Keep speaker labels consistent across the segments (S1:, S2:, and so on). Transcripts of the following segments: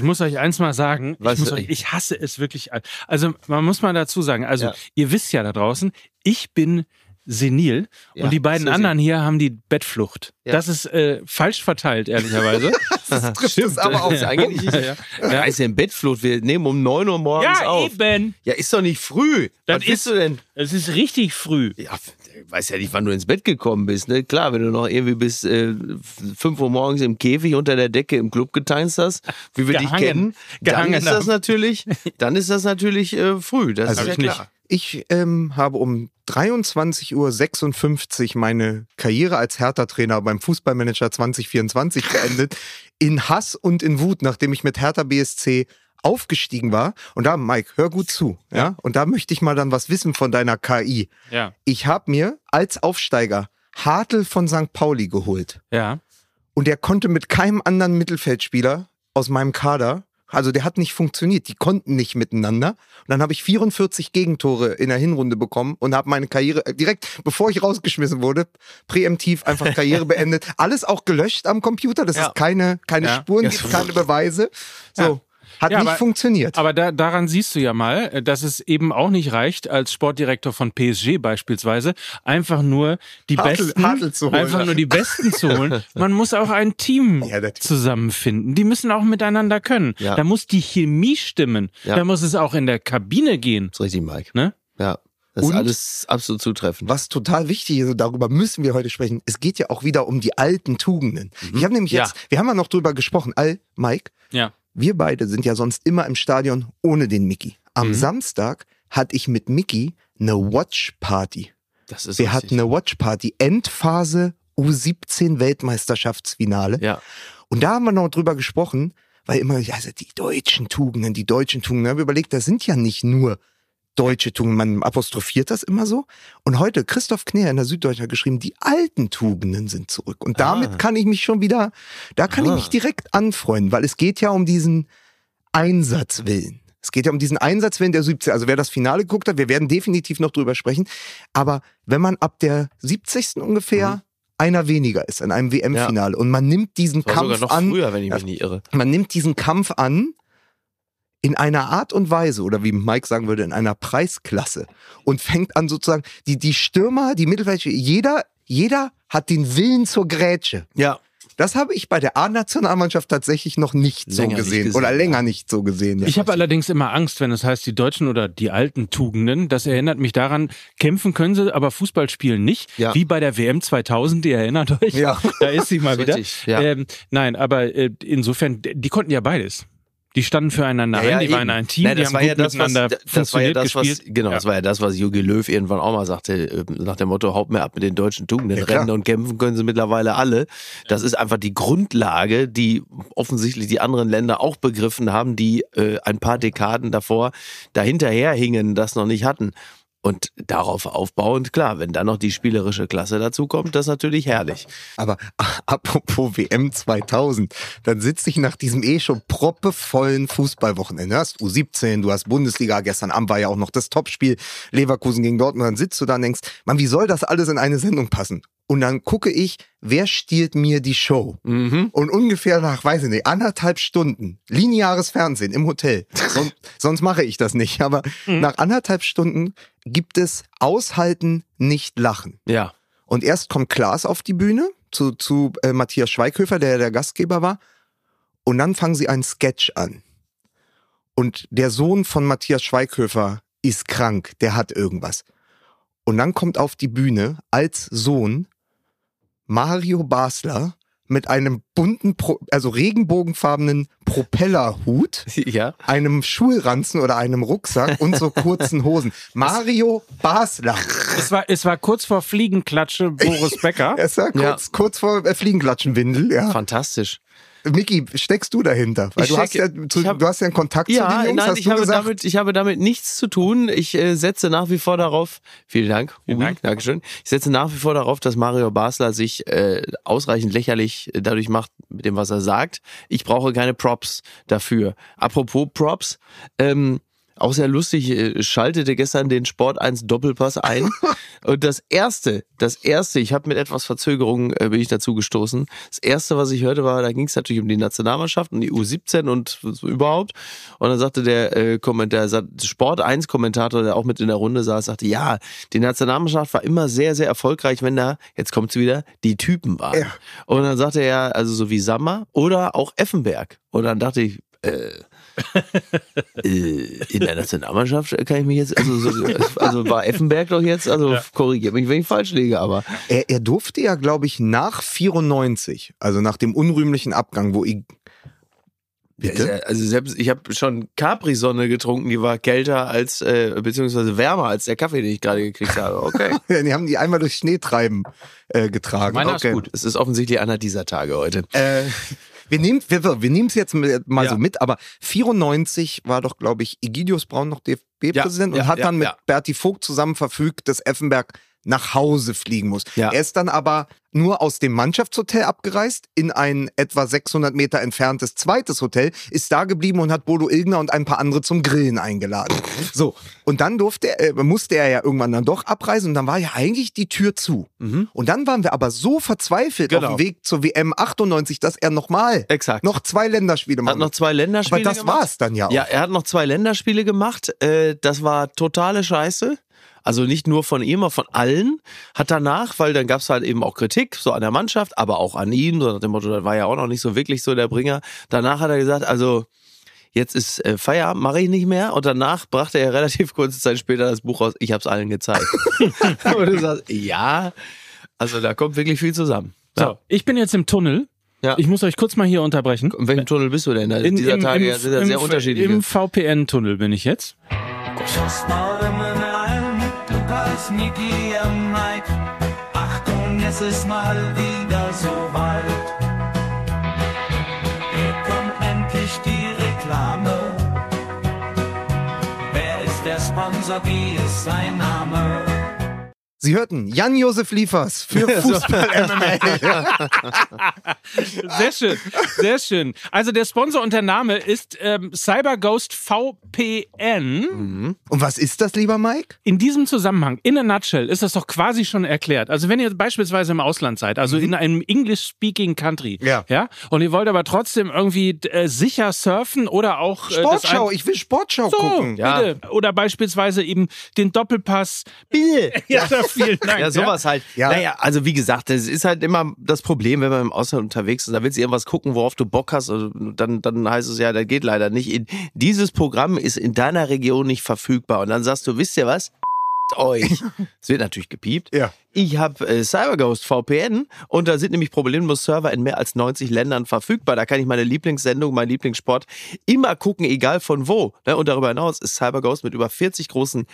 S1: Ich muss euch eins mal sagen, ich,
S2: Was-
S1: muss euch, ich hasse es wirklich. Also man muss mal dazu sagen, also
S2: Ja.
S1: ihr wisst ja da draußen, ich bin senil
S2: Ja,
S1: und die beiden
S2: so
S1: anderen hier haben die Bettflucht.
S2: Ja.
S1: Das ist äh, falsch verteilt, ehrlicherweise.
S3: Das trifft es aber auch.
S2: Ist eigentlich nicht.
S1: ja, ja.
S2: Ja. ist ja im Bettflucht. Wir nehmen um 9 Uhr morgens
S1: ja,
S2: auf.
S1: eben.
S2: Ja, ist doch nicht früh.
S1: Das
S2: Was bist
S1: ist-
S2: du denn?
S1: Es ist richtig früh.
S2: Ja, ich weiß ja nicht, wann du ins Bett gekommen bist. Ne? Klar, wenn du noch irgendwie bis äh, 5 Uhr morgens im Käfig unter der Decke im Club geteinst hast, wie wir dich
S1: Gehangen.
S2: kennen, dann ist das natürlich, dann ist das natürlich äh, früh. Das
S3: Also
S2: ist ja
S1: ich nicht.
S2: klar.
S3: Ich ähm, habe um 23.56 Uhr meine Karriere als Hertha-Trainer beim Fußballmanager 2024 beendet. In Hass und in Wut, nachdem ich mit Hertha BSC aufgestiegen war. Und da, Mike, hör gut zu. Ja. Und da möchte ich mal dann was wissen von deiner KI.
S1: Ja,
S3: Ich habe mir als Aufsteiger Hartl von St. Pauli geholt.
S1: ja.
S3: Und der konnte mit keinem anderen Mittelfeldspieler aus meinem Kader, also der hat nicht funktioniert, die konnten nicht miteinander. Und dann habe ich 44 Gegentore in der Hinrunde bekommen und habe meine Karriere äh, direkt, bevor ich rausgeschmissen wurde, präemptiv einfach Karriere beendet. Alles auch gelöscht am Computer, dass
S2: Ja.
S3: es keine, keine
S1: Ja.
S3: Spuren
S1: Ja.
S3: keine Beweise. So. Hat
S1: Ja,
S3: nicht
S1: aber-
S3: funktioniert.
S1: Aber da, daran siehst du ja mal, äh, dass es eben auch nicht reicht, als Sportdirektor von PSG beispielsweise, einfach nur die
S3: Hartl-
S1: Besten,
S3: Hartl zu holen.
S1: einfach nur die Besten zu holen. Man muss auch ein Team
S3: Ja,
S1: zusammenfinden. Die müssen auch miteinander können.
S2: Ja.
S1: Da muss die Chemie stimmen. Da muss es auch in der Kabine gehen.
S2: Das ist richtig, Mike.
S1: Ne?
S2: Ja. Das ist alles absolut zutreffend.
S3: Was total wichtig ist, und darüber müssen wir heute sprechen, es geht ja auch wieder um die alten Tugenden. Ich habe nämlich
S1: Ja.
S3: jetzt, wir haben ja noch drüber gesprochen, all, Mike,
S1: Ja.
S3: Wir beide sind ja sonst immer im Stadion ohne den Mickey. Am
S1: Mhm.
S3: Samstag hatte ich mit Mickey eine Watch Party.
S2: Das ist
S3: Wir
S2: richtig.
S3: hatten eine Watch Party, Endphase U17 Weltmeisterschaftsfinale.
S2: Ja.
S3: Und da haben wir noch drüber gesprochen, weil immer, also die deutschen Tugenden, die deutschen Tugenden, da haben wir überlegt, das sind ja nicht nur deutsche Tugenden, man apostrophiert das immer so. Und heute, Christoph Kner in der Süddeutschen hat geschrieben, die alten Tugenden sind zurück. Und damit
S2: Ah.
S3: kann ich mich schon wieder, da kann ich
S2: Ah.
S3: mich direkt anfreunden, weil es geht ja um diesen Einsatzwillen. Es geht ja um diesen Einsatzwillen der 17. Also wer das Finale geguckt hat, wir werden definitiv noch drüber sprechen. Aber wenn man ab der 70. ungefähr
S2: Mhm.
S3: einer weniger ist in einem WM-Finale und man nimmt diesen
S2: War sogar
S3: Kampf
S2: noch
S3: an,
S2: früher, wenn ich
S3: Ja.
S2: mich nicht irre.
S3: man nimmt diesen Kampf an in einer Art und Weise oder wie Mike sagen würde, in einer Preisklasse und fängt an sozusagen die die Stürmer, die Mittelfeldspieler, jeder jeder hat den Willen zur Grätsche.
S2: Ja.
S3: Das habe ich bei der A-Nationalmannschaft tatsächlich noch nicht so
S2: Länger nicht
S3: gesehen,
S2: gesehen,
S3: oder länger
S2: ja.
S3: nicht so gesehen. Ja.
S1: Ich habe allerdings immer Angst, wenn es heißt, die Deutschen oder die alten Tugenden. Das erinnert mich daran, kämpfen können sie, aber Fußball spielen nicht.
S2: Ja.
S1: Wie bei der WM 2000, ihr erinnert euch.
S3: Ja.
S1: Da ist sie mal wieder.
S2: Richtig, ja.
S1: Ähm, nein, aber äh, insofern, die konnten ja beides. Die standen füreinander ein, die waren ein Team,
S2: Nein,
S1: die
S2: das
S1: haben
S2: war
S1: gut
S2: ja das, was,
S1: miteinander
S2: das war ja
S1: funktioniert,
S2: das, was,
S1: gespielt.
S2: genau,
S1: Ja.
S2: das war ja das, was Jogi Löw irgendwann auch mal sagte, äh, nach dem Motto, haut mir ab mit den deutschen Tugenden,
S3: Ja,
S2: rennen und kämpfen können sie mittlerweile alle. Das ist einfach die Grundlage, die offensichtlich die anderen Länder auch begriffen haben, die äh, ein paar Dekaden davor dahinterher hingen, das noch nicht hatten. Und darauf aufbauend, klar, wenn dann noch die spielerische Klasse dazu kommt, das ist natürlich herrlich.
S3: Aber apropos WM 2000, dann sitze ich nach diesem eh schon proppevollen Fußballwochenende. Du hast U17, du hast Bundesliga, gestern Abend war ja auch noch das Topspiel Leverkusen gegen Dortmund. Dann sitzt du da und denkst, man, wie soll das alles in eine Sendung passen? Und dann gucke ich, wer stiehlt mir die Show?
S2: Mhm.
S3: Und ungefähr nach, weiß ich nicht, anderthalb Stunden, lineares Fernsehen im Hotel. Sonst, sonst mache ich das nicht. Aber nach anderthalb Stunden gibt es Aushalten, nicht lachen.
S2: Ja.
S3: Und erst kommt Klaas auf die Bühne zu, zu äh, Matthias Schweighöfer, der der Gastgeber war. Und dann fangen sie einen Sketch an. Und der Sohn von Matthias Schweighöfer ist krank, der hat irgendwas. Und dann kommt auf die Bühne als Sohn Mario Basler mit einem bunten, Pro also regenbogenfarbenen Propellerhut,
S2: Ja.
S3: einem Schulranzen oder einem Rucksack und so kurzen Hosen. Mario Basler.
S1: Es war, es war kurz vor Fliegenklatsche Boris Becker.
S3: Es war
S2: Ja.
S3: kurz, kurz vor äh, Fliegenklatschenwindel, ja.
S2: Fantastisch.
S3: Micky, steckst du dahinter? Weil
S2: Ich
S3: du hast, ja, zu,
S2: hab-
S3: du hast ja einen Kontakt zu
S2: Ja,
S3: den Jungs,
S2: nein,
S3: hast
S2: ich
S3: du
S2: habe,
S3: gesagt.
S2: damit, ich habe damit nichts zu tun. Ich äh, setze nach wie vor darauf, vielen Dank,
S1: Vielen
S2: Uwe,
S1: Dank.
S2: Dankeschön. Ich setze nach wie vor darauf, dass Mario Basler sich äh, ausreichend lächerlich dadurch macht, mit dem, was er sagt. Ich brauche keine Props dafür. Apropos Props, ähm, auch sehr lustig, äh, schaltete gestern den Sport 1 Doppelpass ein. Und das erste, das erste, ich habe mit etwas Verzögerung äh, bin ich dazu gestoßen. Das erste, was ich hörte, war, da ging es natürlich um die Nationalmannschaft und die U17 und so überhaupt. Und dann sagte der äh, Kommentar, der Sport 1 Kommentator, der auch mit in der Runde saß, sagte, ja, die Nationalmannschaft war immer sehr, sehr erfolgreich, wenn da, jetzt kommt's wieder, die Typen waren.
S3: Ja.
S2: Und dann sagte er, also so wie Sammer oder auch Effenberg. Und dann dachte ich, äh, in der Nationalmannschaft kann ich mich jetzt, also, so, also war Effenberg doch jetzt, also
S1: Ja.
S2: korrigiert mich, wenn ich falsch liege, aber
S3: Er, er durfte ja, glaube ich, nach 94, also nach dem unrühmlichen Abgang, wo ich. Bitte?
S2: Also selbst, ich habe schon Capri-Sonne getrunken, die war kälter als, äh, beziehungsweise wärmer als der Kaffee, den ich gerade gekriegt habe. Okay.
S3: Die haben die einmal durch Schneetreiben äh, getragen.
S1: Meiner ist
S3: okay.
S1: gut.
S2: Es ist offensichtlich einer dieser Tage heute.
S3: Äh, wir nehmen wir, wir es jetzt mal
S2: Ja.
S3: so mit, aber 94 war doch, glaube ich, Egidius Braun noch DFB-Präsident
S2: Ja,
S3: und hat dann mit. Berti Vogt zusammen verfügt, dass Effenberg nach Hause fliegen muss.
S2: Ja.
S3: Er ist dann aber nur aus dem Mannschaftshotel abgereist in ein etwa 600 Meter entferntes zweites Hotel, ist da geblieben und hat Bodo Ilgner und ein paar andere zum Grillen eingeladen. So, und dann durfte er, äh, musste er ja irgendwann dann doch abreisen und dann war ja eigentlich die Tür zu. Und dann waren wir aber so verzweifelt
S2: Genau.
S3: auf dem Weg zur WM 98, dass er nochmal noch zwei Länderspiele
S2: Hat
S3: machen
S2: noch zwei Länderspiele
S3: Aber das
S2: gemacht.
S3: war's dann ja auch.
S2: Ja, er hat noch zwei Länderspiele gemacht. Äh, das war totale Scheiße. Also nicht nur von ihm, aber von allen. Hat danach, weil dann gab's halt eben auch Kritik, so an der Mannschaft, aber auch an ihm, so nach dem Motto, das war ja auch noch nicht so wirklich so der Bringer. Danach hat er gesagt, also jetzt ist äh, Feierabend, mache ich nicht mehr. Und danach brachte er relativ kurze Zeit später das Buch raus, ich hab's allen gezeigt. Und du sagst, ja, also da kommt wirklich viel zusammen.
S1: So, ich bin jetzt im Tunnel.
S2: Ja.
S1: Ich muss euch kurz mal hier unterbrechen.
S2: In welchem Tunnel bist du denn?
S1: In,
S2: dieser
S1: im,
S2: Tage
S1: im,
S2: sind ja
S1: im,
S2: sehr unterschiedlich.
S1: Im VPN-Tunnel bin ich jetzt.
S4: Lukas, Niki, Mike. Achtung, es ist mal wieder soweit. Hier kommt endlich die Reklame. Wer ist der Sponsor? Wie ist sein?
S3: Sie hörten Jan-Josef Liefers für Fußball MMA.
S1: Sehr schön, sehr schön. Also der Sponsor und der Name ist ähm, CyberGhost VPN.
S3: Und was ist das, lieber Mike?
S1: In diesem Zusammenhang, in a nutshell, ist das doch quasi schon erklärt. Also wenn ihr beispielsweise im Ausland seid, also in einem English-speaking Country,
S3: Ja.
S1: ja, und ihr wollt aber trotzdem irgendwie äh, sicher surfen oder auch äh,
S3: Sportschau,
S1: ein-
S3: ich will Sportschau
S1: so,
S3: gucken.
S2: Ja.
S1: bitte. Oder beispielsweise eben den Doppelpass.
S2: Bitte.
S1: Ja, vielen Dank.
S2: Ja, sowas halt.
S3: Ja.
S2: Naja, also wie gesagt, das ist halt immer das Problem, wenn man im Ausland unterwegs ist. Da willst du irgendwas gucken, worauf du Bock hast. Also dann, dann heißt es ja, das geht leider nicht. In, dieses Programm ist in deiner Region nicht verfügbar. Und dann sagst du, wisst ihr was? Euch. Es wird natürlich gepiept.
S3: Ja.
S2: Ich habe äh, CyberGhost VPN und da sind nämlich problemlos Server in mehr als 90 Ländern verfügbar. Da kann ich meine Lieblingssendung, meinen Lieblingssport immer gucken, egal von wo. Ne? Und darüber hinaus ist CyberGhost mit über 40 großen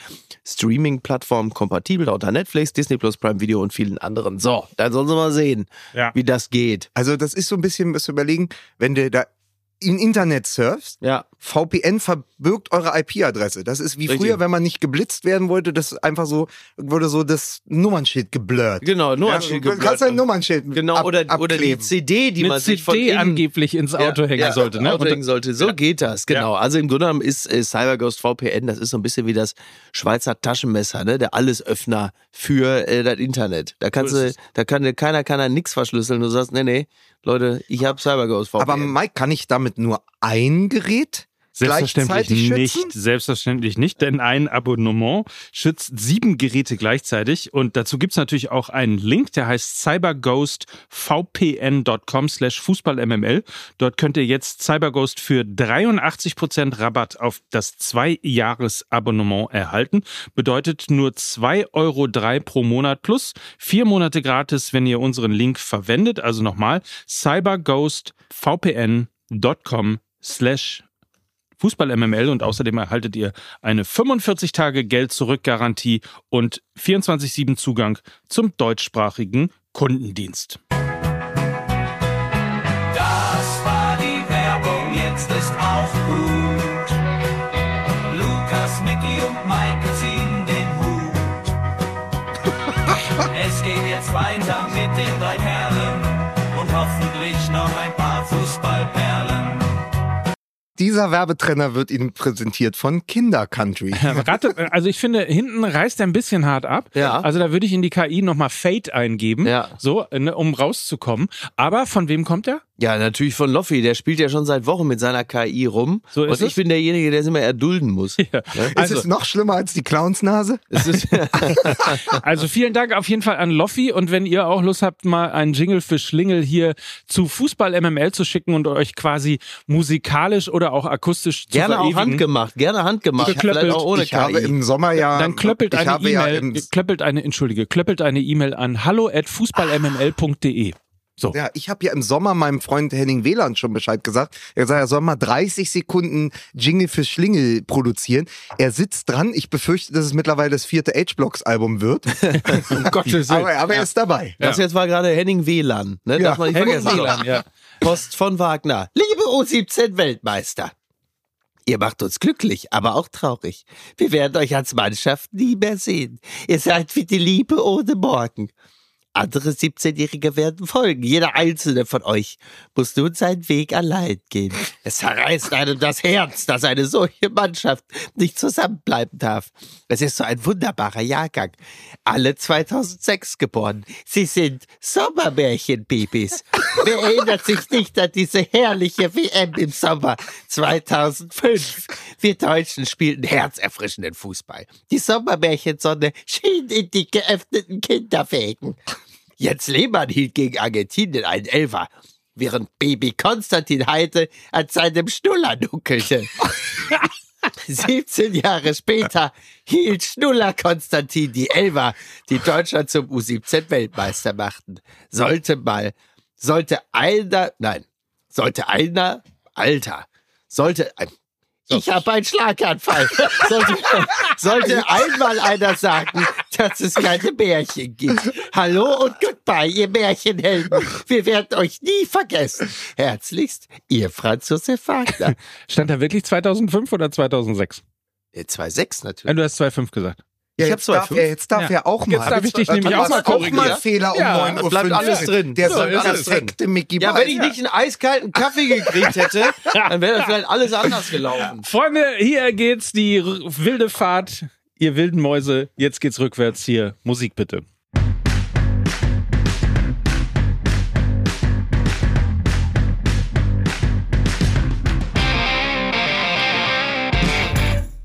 S2: Streaming-Plattformen kompatibel, unter Netflix, Disney Plus, Prime Video und vielen anderen. So, dann sollen sie mal sehen,
S1: Ja.
S2: wie das geht.
S3: Also das ist so ein bisschen, was überlegen, wenn du da im Internet surfst,
S2: Ja,
S3: VPN verbirgt eure IP-Adresse. Das ist wie
S2: Richtig.
S3: früher, wenn man nicht geblitzt werden wollte, das einfach so, wurde so das Nummernschild geblurrt.
S2: genau, nur
S3: Ja,
S2: Schild
S3: du kannst
S2: geblurrt.
S3: ein Nummernschild
S2: Genau,
S3: ab,
S2: oder, oder die. CD, die
S1: Mit
S2: man sich von
S1: CD
S2: innen
S1: angeblich ins Auto
S2: Ja,
S1: hängen
S2: ja,
S1: sollte. Ne?
S2: Auto
S1: Und-
S2: hängen sollte. So geht das, genau. Also im Grunde genommen ist äh, CyberGhost VPN, das ist so ein bisschen wie das Schweizer Taschenmesser, ne? Der Allesöffner für äh, das Internet. Da kannst du, da kann keiner da nichts verschlüsseln. Du sagst, nee, nee, Leute, ich habe CyberGhost VPN.
S3: Aber Mike, kann ich damit nur ein Gerät
S1: Selbstverständlich nicht.
S3: schützen?
S1: Selbstverständlich nicht, denn ein Abonnement schützt sieben Geräte gleichzeitig und dazu gibt's natürlich auch einen Link, der heißt cyberghostvpn.com slash fußballmml. Dort könnt ihr jetzt CyberGhost für 83% Rabatt auf das Zwei-Jahres-Abonnement erhalten. Bedeutet nur 2,03 Euro pro Monat plus vier Monate gratis, wenn ihr unseren Link verwendet. Also nochmal cyberghostvpn.com slash Fußball MML und außerdem erhaltet ihr eine 45 Tage Geld zurück Garantie und 24/7 Zugang zum deutschsprachigen Kundendienst.
S4: Das war die Werbung, jetzt ist auch gut. Lukas, Mickey und Mike ziehen den Hut. es geht jetzt weiter mit den drei
S3: Dieser Werbetrenner wird Ihnen präsentiert von Kinder Country.
S1: Rate, also ich finde, hinten reißt er ein bisschen hart ab.
S2: Ja.
S1: Also da würde ich in die KI nochmal Fate eingeben,
S2: Ja.
S1: so, ne, um rauszukommen. Aber von wem kommt er?
S2: Ja, natürlich von Loffi. Der spielt ja schon seit Wochen mit seiner KI rum.
S1: So ist
S2: und ich
S1: es.
S2: bin derjenige, der es immer erdulden muss.
S1: Ja.
S3: Ist
S1: Also,
S3: es noch schlimmer als die Clownsnase?
S2: Es ist,
S1: also vielen Dank auf jeden Fall an Loffi und wenn ihr auch Lust habt, mal einen Jingle für Schlingel hier zu Fußball MML zu schicken und euch quasi musikalisch oder auch akustisch zu
S2: gerne auch
S1: verewigen,
S2: handgemacht. Gerne handgemacht.
S1: Geklöppelt.
S2: Vielleicht auch ohne
S3: ich habe
S2: KI.
S3: im Sommer ja.
S1: dann klöppelt
S3: ich
S1: eine
S3: habe ja
S1: E-Mail,
S3: im,
S1: klöppelt eine, entschuldige, klöppelt eine E-Mail an hallo at fußballmml.de. So.
S3: Ja, ich habe ja im Sommer meinem Freund Henning Wieland schon Bescheid gesagt. Er hat gesagt, er soll mal 30 Sekunden Jingle für Schlingel produzieren. Er sitzt dran. Ich befürchte, dass es mittlerweile das vierte H-Blocks-Album wird.
S1: Um Gottes Willen.
S3: aber, aber er ist dabei.
S2: Das jetzt war gerade Henning WLAN. Ne?
S3: Ja,
S2: Darf man nicht
S1: Henning
S2: vergessen.
S1: Wieland, ja.
S2: Post von Wagner. Liebe U17 Weltmeister. Ihr macht uns glücklich, aber auch traurig. Wir werden euch als Mannschaft nie mehr sehen. Ihr seid wie die Liebe ohne Morgen. Andere 17-Jährige werden folgen. Jeder einzelne von euch muss nun seinen Weg allein gehen. Es zerreißt einem das Herz, dass eine solche Mannschaft nicht zusammenbleiben darf. Es ist so ein wunderbarer Jahrgang. Alle 2006 geboren. Sie sind Sommermärchenbabys. Wer erinnert sich nicht an diese herrliche WM im Sommer 2005? Wir Deutschen spielten herzerfrischenden Fußball. Die Sommermärchensonne schien in die geöffneten Kinderwägen. Jens Lehmann hielt gegen Argentinien einen Elfer, während Baby Konstantin Heide an seinem Schnuller nuckelte. 17 Jahre später hielt Schnuller Konstantin die Elfer, die Deutschland zum U17-Weltmeister machten. Sollte mal, sollte einer, nein, sollte einer, Alter, sollte, ein- ich habe einen Schlaganfall. Sollte, sollte einmal einer sagen, dass es keine Märchen gibt. Hallo und goodbye, ihr Märchenhelden. Wir werden euch nie vergessen. Herzlichst, ihr Franz Josef Wagner.
S1: Stand da wirklich 2005 oder 2006?
S2: Äh, 2,6
S1: Ja,
S2: natürlich.
S1: du hast 2005 gesagt.
S3: Ja, jetzt, darf
S2: 2,5.
S3: er, jetzt darf
S1: Ja.
S3: er auch mal.
S1: Jetzt darf ich dich nämlich auch mal
S3: hast auch
S1: korrigieren.
S3: mal Fehler um
S1: Ja,
S3: 9 Uhr.
S2: bleibt alles drin.
S3: Der
S1: So ist
S3: perfekte Mickey
S2: Ja, wenn ich nicht einen eiskalten Kaffee gekriegt hätte, dann wäre das vielleicht alles anders gelaufen.
S1: Freunde, hier geht's die wilde Fahrt, ihr wilden Mäuse. Jetzt geht's rückwärts hier. Musik bitte.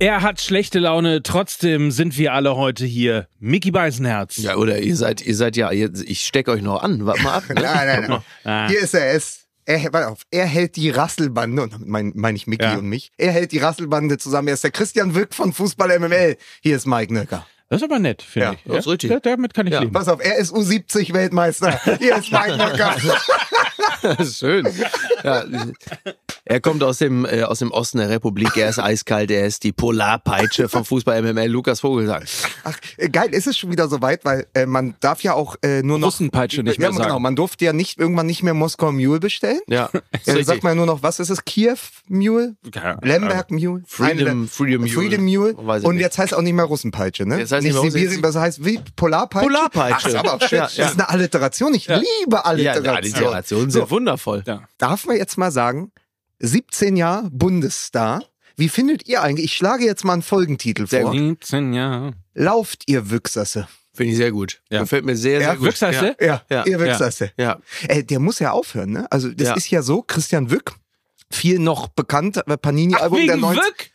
S1: Er hat schlechte Laune, trotzdem sind wir alle heute hier. Mickey Beisenherz.
S2: Ja, oder ihr seid, ihr seid ja, ich stecke euch noch an. Warte mal ab. Ne?
S3: Nein, nein, nein.
S1: Ah.
S3: Hier ist er es. Er, warte auf, er hält die Rasselbande, und damit meine mein ich Mickey
S1: Ja.
S3: und mich, er hält die Rasselbande zusammen. Er ist der Christian Wick von Fußball MML. Hier ist Mike Nöcker.
S1: Das ist aber nett, finde
S3: Ja,
S1: ich.
S2: das ist richtig.
S1: Da- Damit kann ich
S2: Ja.
S1: leben.
S3: Pass auf, er ist U70 Weltmeister. Hier ist
S2: ist schön. Ja, er kommt aus dem, äh, aus dem Osten der Republik. Er ist eiskalt. Er ist die Polarpeitsche vom Fußball MML. Lukas Vogelsang.
S3: Ach, äh, geil, ist es schon wieder soweit, weil äh, man darf ja auch äh, nur noch...
S1: Russenpeitsche nicht
S3: ja,
S1: mehr sagen.
S3: Genau, man durfte ja nicht irgendwann nicht mehr Moskau Mule bestellen.
S2: Ja,
S3: Ja,
S2: richtig.
S3: sagt man ja nur noch, was ist es? Kiew Mule?
S1: Ja,
S3: Lemberg Mule?
S2: Freedom- Freedom Mule.
S3: Freedom Mule. Und jetzt heißt auch nicht mehr Russenpeitsche, ne?
S2: Jetzt heißt
S3: nicht
S2: nicht mehr
S3: Sibirien, was heißt wie? Polarpeitsche?
S2: Polarpeitsche.
S3: Ach, ist aber auch schön.
S2: Ja,
S3: Das
S2: ja.
S3: ist eine Alliteration. Ich liebe
S2: Ja,
S3: Alliteration.
S2: die Alliterationen sind wundervoll.
S1: Ja.
S3: Darf man jetzt mal sagen, 17 Jahre Bundesstar. Wie findet ihr eigentlich? Ich schlage jetzt mal einen Folgentitel vor.
S2: gut.
S1: 17 Jahre.
S3: Lauft ihr Wüchsasse?
S2: Finde ich sehr gut.
S1: Ja.
S2: Gefällt mir sehr, sehr
S3: Ja,
S2: gut.
S1: Wirkseiste?
S3: Ja,
S2: Ja,
S3: ihr Wüchsasse.
S2: Ja.
S3: Äh, der muss ja aufhören, ne? Also das
S2: Ja.
S3: ist ja so, Christian Wück, viel noch bekannt, Panini-Album der
S1: Wegen
S3: 90
S1: Wück?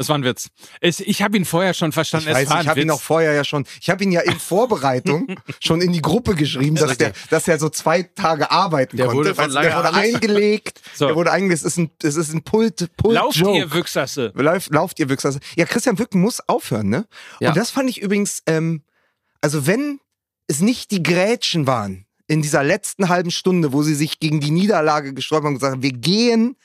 S1: Das war ein Witz. Ich, ich habe ihn vorher schon verstanden.
S3: Ich
S1: es
S3: weiß, ich habe ihn auch vorher ja schon, ich habe ihn ja in Vorbereitung schon in die Gruppe geschrieben, dass der, dass er so zwei Tage arbeiten
S2: Der
S3: konnte.
S2: wurde von
S3: der wurde eingelegt,
S1: So.
S3: der wurde eingelegt, es ist ein, es ist ein Pult, Pult
S1: Lauft
S3: Joke.
S1: ihr Wüchsasse.
S3: Läuft, lauft ihr Wüchser. Ja, Christian Wück muss aufhören, ne?
S2: Ja.
S3: Und das fand ich übrigens, ähm, also wenn es nicht die Grätschen waren in dieser letzten halben Stunde, wo sie sich gegen die Niederlage gesträubt haben und gesagt haben, wir gehen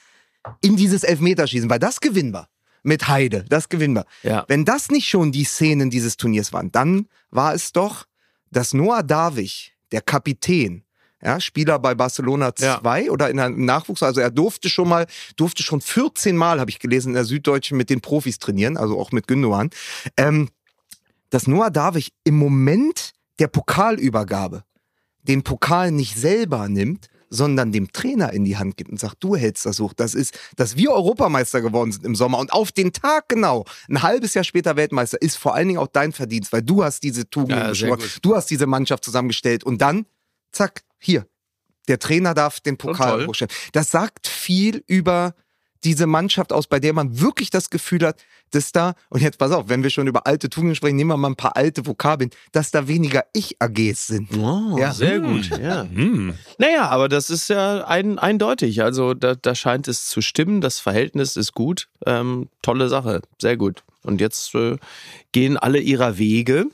S3: in dieses Elfmeterschießen, weil das gewinnen wir. Mit Heide, das gewinnen wir.
S2: Ja.
S3: Wenn das nicht schon die Szenen dieses Turniers waren, dann war es doch, dass Noah Davich, der Kapitän, ja, Spieler bei Barcelona
S2: Ja.
S3: 2 oder in einem Nachwuchs, also er durfte schon mal, durfte schon 14 Mal, habe ich gelesen, in der Süddeutschen mit den Profis trainieren, also auch mit Gündogan, ähm, dass Noah Davich im Moment der Pokalübergabe den Pokal nicht selber nimmt, sondern dem Trainer in die Hand gibt und sagt, du hältst das hoch. Das ist, dass wir Europameister geworden sind im Sommer und auf den Tag genau, ein halbes Jahr später Weltmeister, ist vor allen Dingen auch dein Verdienst, weil du hast diese Tugenden
S2: Ja,
S3: du hast diese Mannschaft zusammengestellt und dann, zack, hier, der Trainer darf den Pokal hochstellen. Das sagt viel über diese Mannschaft aus, bei der man wirklich das Gefühl hat, dass da, und jetzt pass auf, wenn wir schon über alte Tugenden sprechen, nehmen wir mal ein paar alte Vokabeln, dass da weniger Ich-AGs sind.
S2: Oh,
S3: Ja.
S2: sehr gut. Ja.
S1: Hm.
S2: Naja, aber das ist ja ein, eindeutig. Also da, da scheint es zu stimmen. Das Verhältnis ist gut. Ähm, tolle Sache. Sehr gut. Und jetzt äh, gehen alle ihrer Wege.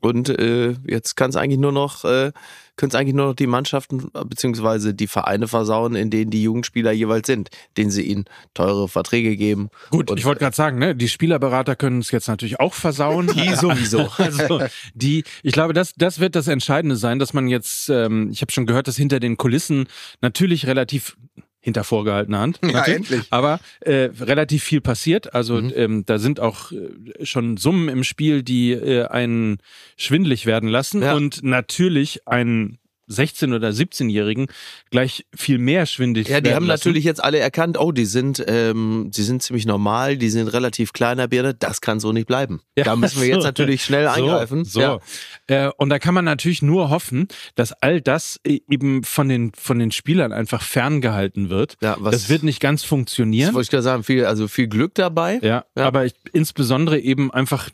S2: Und äh, jetzt kann es eigentlich nur noch, äh, können es eigentlich nur noch die Mannschaften äh, beziehungsweise die Vereine versauen, in denen die Jugendspieler jeweils sind, denen sie ihnen teure Verträge geben.
S1: Gut,
S2: Und-
S1: ich wollte gerade sagen, ne, die Spielerberater können es jetzt natürlich auch versauen. Die sowieso. Also die, ich glaube, das, das wird das Entscheidende sein, dass man jetzt, ähm, ich habe schon gehört, dass hinter den Kulissen natürlich relativ hinter vorgehaltener Hand,
S3: Ja, endlich.
S1: aber äh, relativ viel passiert. Also ähm, da sind auch äh, schon Summen im Spiel, die äh, einen schwindlig werden lassen
S2: Ja.
S1: und natürlich einen 16- oder 17-Jährigen gleich viel mehr schwindlig
S2: Ja, die haben
S1: lassen.
S2: natürlich jetzt alle erkannt, oh, die sind, ähm, die sind ziemlich normal, die sind relativ kleiner Birne, das kann so nicht bleiben.
S1: Ja,
S2: da müssen wir
S1: so.
S2: jetzt natürlich schnell eingreifen.
S1: So,
S2: Ja.
S1: Äh, und da kann man natürlich nur hoffen, dass all das e- eben von den, von den Spielern einfach ferngehalten wird.
S2: Ja, was-
S1: das wird nicht ganz
S2: Das
S1: funktionieren.
S2: wollte ich gerade sagen, viel, also viel Glück dabei.
S1: Ja,
S2: Ja.
S1: aber ich, insbesondere eben einfach,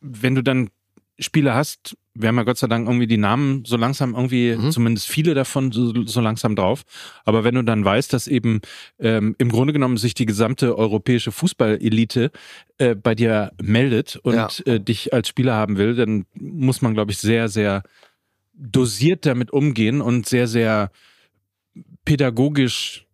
S1: wenn du dann Spiele hast, wir haben ja Gott sei Dank irgendwie die Namen so langsam irgendwie,
S2: Mhm.
S1: zumindest viele davon so, so langsam drauf. Aber wenn du dann weißt, dass eben ähm, im Grunde genommen sich die gesamte europäische Fußballelite äh, bei dir meldet und
S2: Ja.
S1: äh, dich als Spieler haben will, dann muss man, glaube ich, sehr, sehr dosiert damit umgehen und sehr, sehr pädagogisch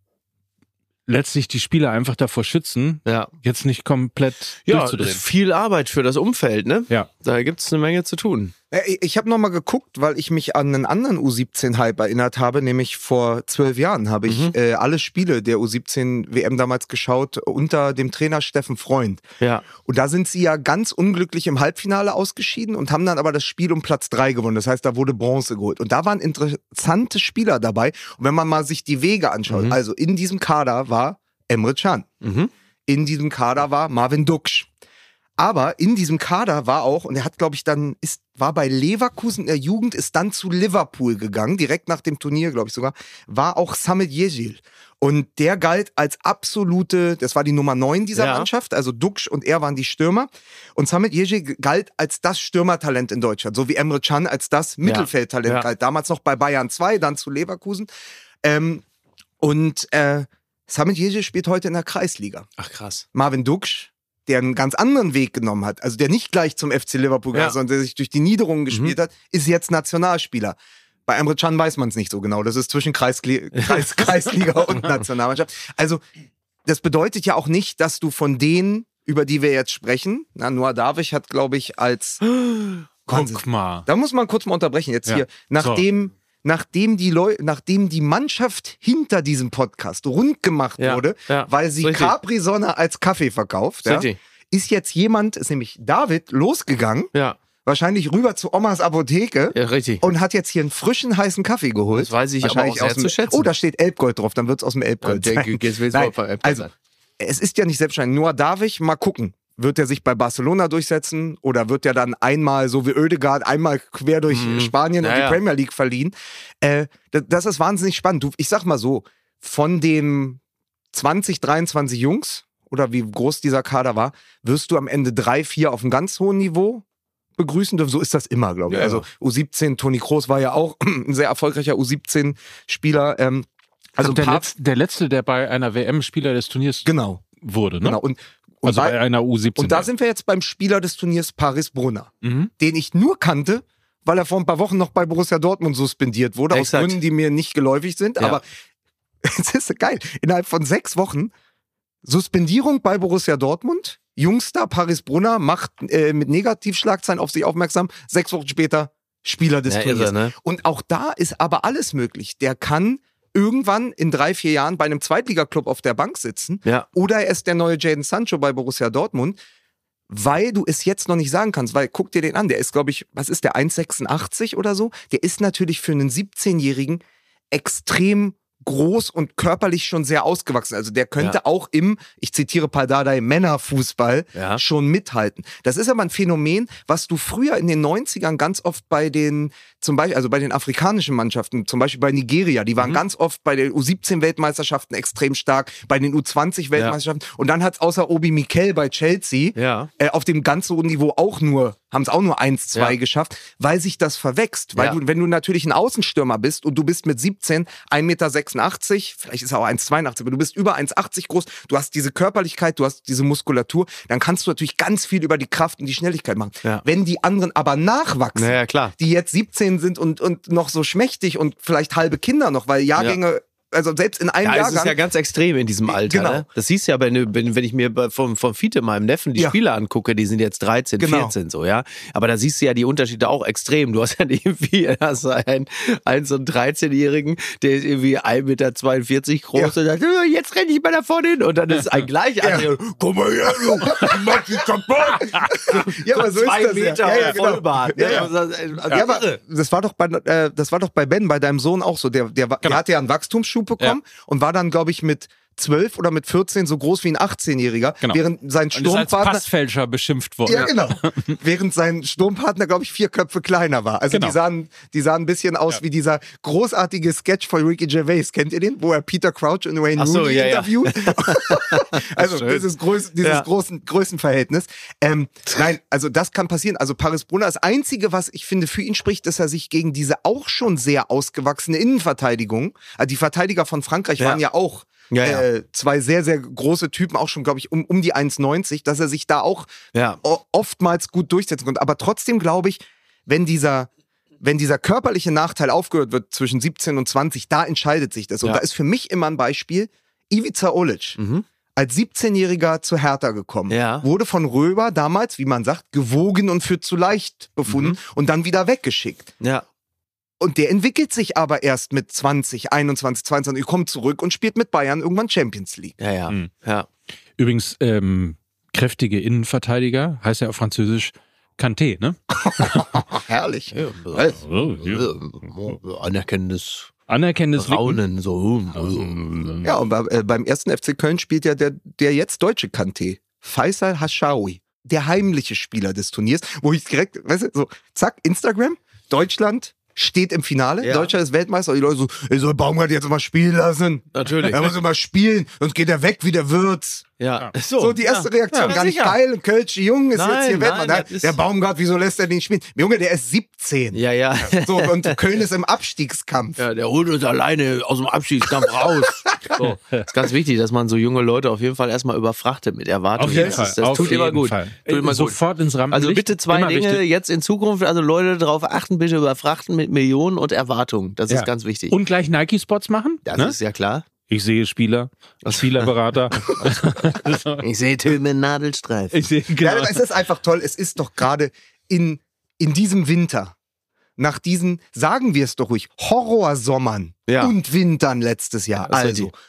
S1: letztlich die Spieler einfach davor schützen,
S2: Ja,
S1: jetzt nicht komplett
S2: ja
S1: durchzudrehen.
S2: ist viel Arbeit für das Umfeld, ne?
S1: Ja.
S2: Da gibt's eine Menge zu tun.
S3: Äh, Ich habe nochmal geguckt, weil ich mich an einen anderen U17-Hype erinnert habe, nämlich vor zwölf Jahren habe ich
S2: Mhm.
S3: äh, alle Spiele der U17-WM damals geschaut unter dem Trainer Steffen Freund.
S2: Ja.
S3: Und da sind sie ja ganz unglücklich im Halbfinale ausgeschieden und haben dann aber das Spiel um Platz drei gewonnen. Das heißt, da wurde Bronze geholt. Und da waren interessante Spieler dabei. Und wenn man mal sich die Wege anschaut,
S2: Mhm.
S3: also in diesem Kader war Emre Can.
S2: Mhm.
S3: In diesem Kader war Marvin Duksch. Aber in diesem Kader war auch, und er hat, glaube ich, dann, ist, war bei Leverkusen in der Jugend, ist dann zu Liverpool gegangen, direkt nach dem Turnier, glaube ich sogar, war auch Samet Yejil. Und der galt als absolute, das war die Nummer 9 dieser
S2: Ja.
S3: Mannschaft, also Duksch und er waren die Stürmer. Und Samet Yejil galt als das Stürmertalent in Deutschland, so wie Emre Can als das Mittelfeldtalent
S2: Ja.
S3: galt. Damals noch bei Bayern 2, dann zu Leverkusen. Ähm, und äh, Samet Yejil spielt heute in der Kreisliga.
S2: Ach krass.
S3: Marvin Duksch, der einen ganz anderen Weg genommen hat, also der nicht gleich zum FC Liverpool
S2: Ja.
S3: ging, sondern der sich durch die Niederungen gespielt hat, ist jetzt Nationalspieler. Bei Emre Can weiß man es nicht so genau. Das ist zwischen Kreiskli Kreis Kreisliga und Nationalmannschaft. Also, das bedeutet ja auch nicht, dass du von denen, über die wir jetzt sprechen, na, Noah Davich hat, glaube ich, als Wahnsinn.
S1: Guck mal.
S3: Da muss man kurz mal unterbrechen jetzt
S1: Ja.
S3: hier. Nachdem, nachdem die Leu nachdem die Mannschaft hinter diesem Podcast rund gemacht
S2: Ja,
S3: wurde,
S2: ja,
S3: weil sie
S2: richtig.
S3: Capri-Sonne als Kaffee verkauft, ja, ist jetzt jemand, ist nämlich David, losgegangen, wahrscheinlich rüber zu Omas Apotheke und hat jetzt hier einen frischen, heißen Kaffee geholt.
S2: Das weiß ich aber
S3: Wahrscheinlich
S2: auch sehr
S3: aus dem,
S2: zu schätzen.
S3: Oh, da steht Elbgold drauf, dann wird es aus dem Elbgold
S2: Ja,
S3: sein.
S2: der- jetzt
S3: Nein, also,
S2: sein.
S3: es ist ja nicht selbstverständlich. Nur darf ich mal gucken. Wird er sich bei Barcelona durchsetzen oder wird er dann einmal, so wie Oedegaard, einmal quer durch
S2: Mhm.
S3: Spanien
S2: Ja,
S3: und die
S2: ja.
S3: Premier League verliehen? Äh, das, ist wahnsinnig spannend. Du, ich sag mal so, von den 20, 23 Jungs oder wie groß dieser Kader war, wirst du am Ende drei, vier auf einem ganz hohen Niveau begrüßen dürfen. So ist das immer, glaube ich.
S2: Ja.
S3: Also U17, Toni Kroos war ja auch ein sehr erfolgreicher U17-Spieler. Ähm, also
S1: der, Letz-, der letzte, der bei einer WM Spieler des Turniers
S3: genau,
S1: wurde, ne?
S3: genau. Und, und,
S1: Also
S3: bei,
S1: einer U17.
S3: und da sind wir jetzt beim Spieler des Turniers Paris Brunner,
S1: mhm.
S3: den ich nur kannte, weil er vor ein paar Wochen noch bei Borussia Dortmund suspendiert wurde,
S2: Exakt.
S3: aus Gründen, die mir nicht geläufig sind.
S2: Ja.
S3: Aber es ist geil. Innerhalb von sechs Wochen Suspendierung bei Borussia Dortmund. Jungstar Paris Brunner macht äh, mit Negativschlagzeilen auf sich aufmerksam. Sechs Wochen später Spieler des
S2: Ja,
S3: Turniers.
S2: irre, ne?
S3: Und auch da ist aber alles möglich. Der kann irgendwann in drei, vier Jahren bei einem Zweitligaklub auf der Bank sitzen
S2: Ja.
S3: oder er ist der neue Jaden Sancho bei Borussia Dortmund, weil du es jetzt noch nicht sagen kannst, weil guck dir den an, der ist, glaube ich, was ist der, 1,86 oder so? Der ist natürlich für einen 17-Jährigen extrem groß und körperlich schon sehr ausgewachsen. Also der könnte auch im, ich zitiere Paldadei, Männerfußball
S2: Ja.
S3: schon mithalten. Das ist aber ein Phänomen, was du früher in den 90ern ganz oft bei den, zum Beispiel, also bei den afrikanischen Mannschaften, zum Beispiel bei Nigeria, die waren
S2: Mhm.
S3: ganz oft bei den U17-Weltmeisterschaften extrem stark, bei den U20-Weltmeisterschaften und dann hat es außer Obi Mikel bei Chelsea
S2: Ja.
S3: äh, auf dem ganz hohen Niveau auch nur, haben es auch nur 1, 2
S2: Ja.
S3: geschafft, weil sich das verwächst. Weil
S2: Ja.
S3: du, wenn du natürlich ein Außenstürmer bist und du bist mit 17 1,86 Meter, vielleicht ist er auch 1,82, aber du bist über 1,80 groß, du hast diese Körperlichkeit, du hast diese Muskulatur, dann kannst du natürlich ganz viel über die Kraft und die Schnelligkeit machen.
S2: Ja.
S3: Wenn die anderen aber nachwachsen,
S2: Naja, klar.
S3: die jetzt 17 sind und, und noch so schmächtig und vielleicht halbe Kinder noch, weil Jahrgänge, also selbst in einem
S2: Ja, es
S3: Jahrgang.
S2: ist ja ganz extrem in diesem Alter.
S3: Genau.
S2: Ne? Das siehst du ja, wenn, wenn, wenn ich mir vom, vom Fiete, meinem Neffen, die
S3: Ja.
S2: Spiele angucke, die sind jetzt 13,
S3: Genau.
S2: 14 so, ja. Aber da siehst du ja die Unterschiede auch extrem. Du hast ja irgendwie hast einen, einen so einen 13-Jährigen, der ist irgendwie 1,42 Meter groß
S3: Ja.
S2: und sagt, "Äh, jetzt renne ich mal da vorne hin. Und dann ist ein Gleichaltriger, komm mal her, du, mach dich kaputt.
S3: ja, aber so ist
S2: Zwei
S3: das
S2: Meter
S3: ja. Ja, ja, genau.
S2: Vollbart.
S3: Ja,
S2: ne?
S3: ja.
S2: Also, also,
S3: Ja, aber das war doch bei äh, das war doch bei Ben, bei deinem Sohn auch so. Der, der,
S1: Genau.
S3: der hatte ja einen Wachstumsschub bekommen und war dann, glaube ich, mit 12 oder mit 14 so groß wie ein 18-Jähriger,
S1: Genau.
S3: während sein
S1: ist als
S3: Sturmpartner
S1: Passfälscher beschimpft worden.
S3: ja, genau. Während sein Sturmpartner, glaube ich, vier Köpfe kleiner war. Also
S1: Genau.
S3: die sahen, die sahen ein bisschen aus wie dieser großartige Sketch von Ricky Gervais. Kennt ihr den? Wo er Peter Crouch und Wayne
S2: so,
S3: Rooney
S2: ja, ja.
S3: interviewt. also
S2: Schön.
S3: dieses, Größ, dieses
S2: Ja.
S3: großen Größenverhältnis. Ähm, nein, also das kann passieren. Also Paris Brunner, das Einzige, was ich finde für ihn spricht, dass er sich gegen diese auch schon sehr ausgewachsene Innenverteidigung, also die Verteidiger von Frankreich
S2: Ja.
S3: waren ja auch
S2: Ja, ja.
S3: Äh, zwei sehr, sehr große Typen, auch schon, glaube ich, um, um die 1,90, dass er sich da auch
S2: Ja.
S3: oftmals gut durchsetzen konnte. Aber trotzdem glaube ich, wenn dieser, wenn dieser körperliche Nachteil aufgehört wird zwischen 17 und 20, da entscheidet sich das. Und da ist für mich immer ein Beispiel Ivica Olic.
S2: Mhm.
S3: Als 17-Jähriger zu Hertha gekommen,
S2: Ja.
S3: wurde von Röber damals, wie man sagt, gewogen und für zu leicht befunden
S2: Mhm.
S3: und dann wieder weggeschickt.
S2: Ja.
S3: Und der entwickelt sich aber erst mit 20, 21, 22, kommt zurück und spielt mit Bayern irgendwann Champions League.
S2: Ja, ja.
S1: Mhm.
S2: ja.
S1: Übrigens, ähm, kräftige Innenverteidiger heißt ja auf Französisch Kanté, ne?
S3: herrlich.
S2: Anerkennendes
S1: Anerkennendes.
S2: Raunen, so.
S3: Ja, und äh, beim ersten FC Köln spielt ja der, der jetzt deutsche Kanté, Faisal Hashawi, der heimliche Spieler des Turniers, wo ich direkt, weißt du, so, zack, Instagram, Deutschland steht im Finale,
S2: Ja.
S3: Deutschland ist Weltmeister, und die Leute so, ey, soll Baumgart jetzt mal spielen lassen?
S2: Natürlich.
S3: Er muss mal spielen, sonst geht er weg wie der Wirt.
S2: Ja.
S3: So, die erste
S2: ja.
S3: Reaktion,
S2: Ja,
S3: gar nicht
S2: sicher.
S3: geil, ein Kölsche Jung ist
S2: Nein,
S3: jetzt hier
S2: nein, das ist-
S3: Der Baumgart, wieso lässt er den spielen? Junge, der ist 17.
S2: Ja, ja.
S3: So, und Köln ist im Abstiegskampf.
S2: Ja, der holt uns alleine aus dem Abschiedskampf raus. So. ist ganz wichtig, dass man so junge Leute auf jeden Fall erstmal überfrachtet mit Erwartungen.
S1: Auf jeden
S2: das
S1: Fall.
S2: ist, das
S1: auf
S2: tut immer gut.
S1: Fall.
S2: Tut immer gut.
S1: Sofort ins Rampenlicht.
S2: Also bitte zwei
S1: Immer
S2: Dinge
S1: wichtig.
S2: jetzt in Zukunft, also Leute darauf achten, bitte überfrachten mit Millionen und Erwartungen. Das
S1: Ja.
S2: ist ganz wichtig.
S1: Und gleich Nike-Spots machen?
S2: das
S1: ne?
S2: ist ja klar.
S1: Ich sehe Spieler, Spielerberater.
S2: Ich sehe Töme Nadelstreif.
S1: ich sehe,
S3: Ja,
S1: genau.
S3: aber es ist einfach toll. Es ist doch gerade in, in diesem Winter, nach diesen, sagen wir es doch ruhig, Horrorsommern
S2: Ja.
S3: und Wintern letztes Jahr. also,
S2: richtig.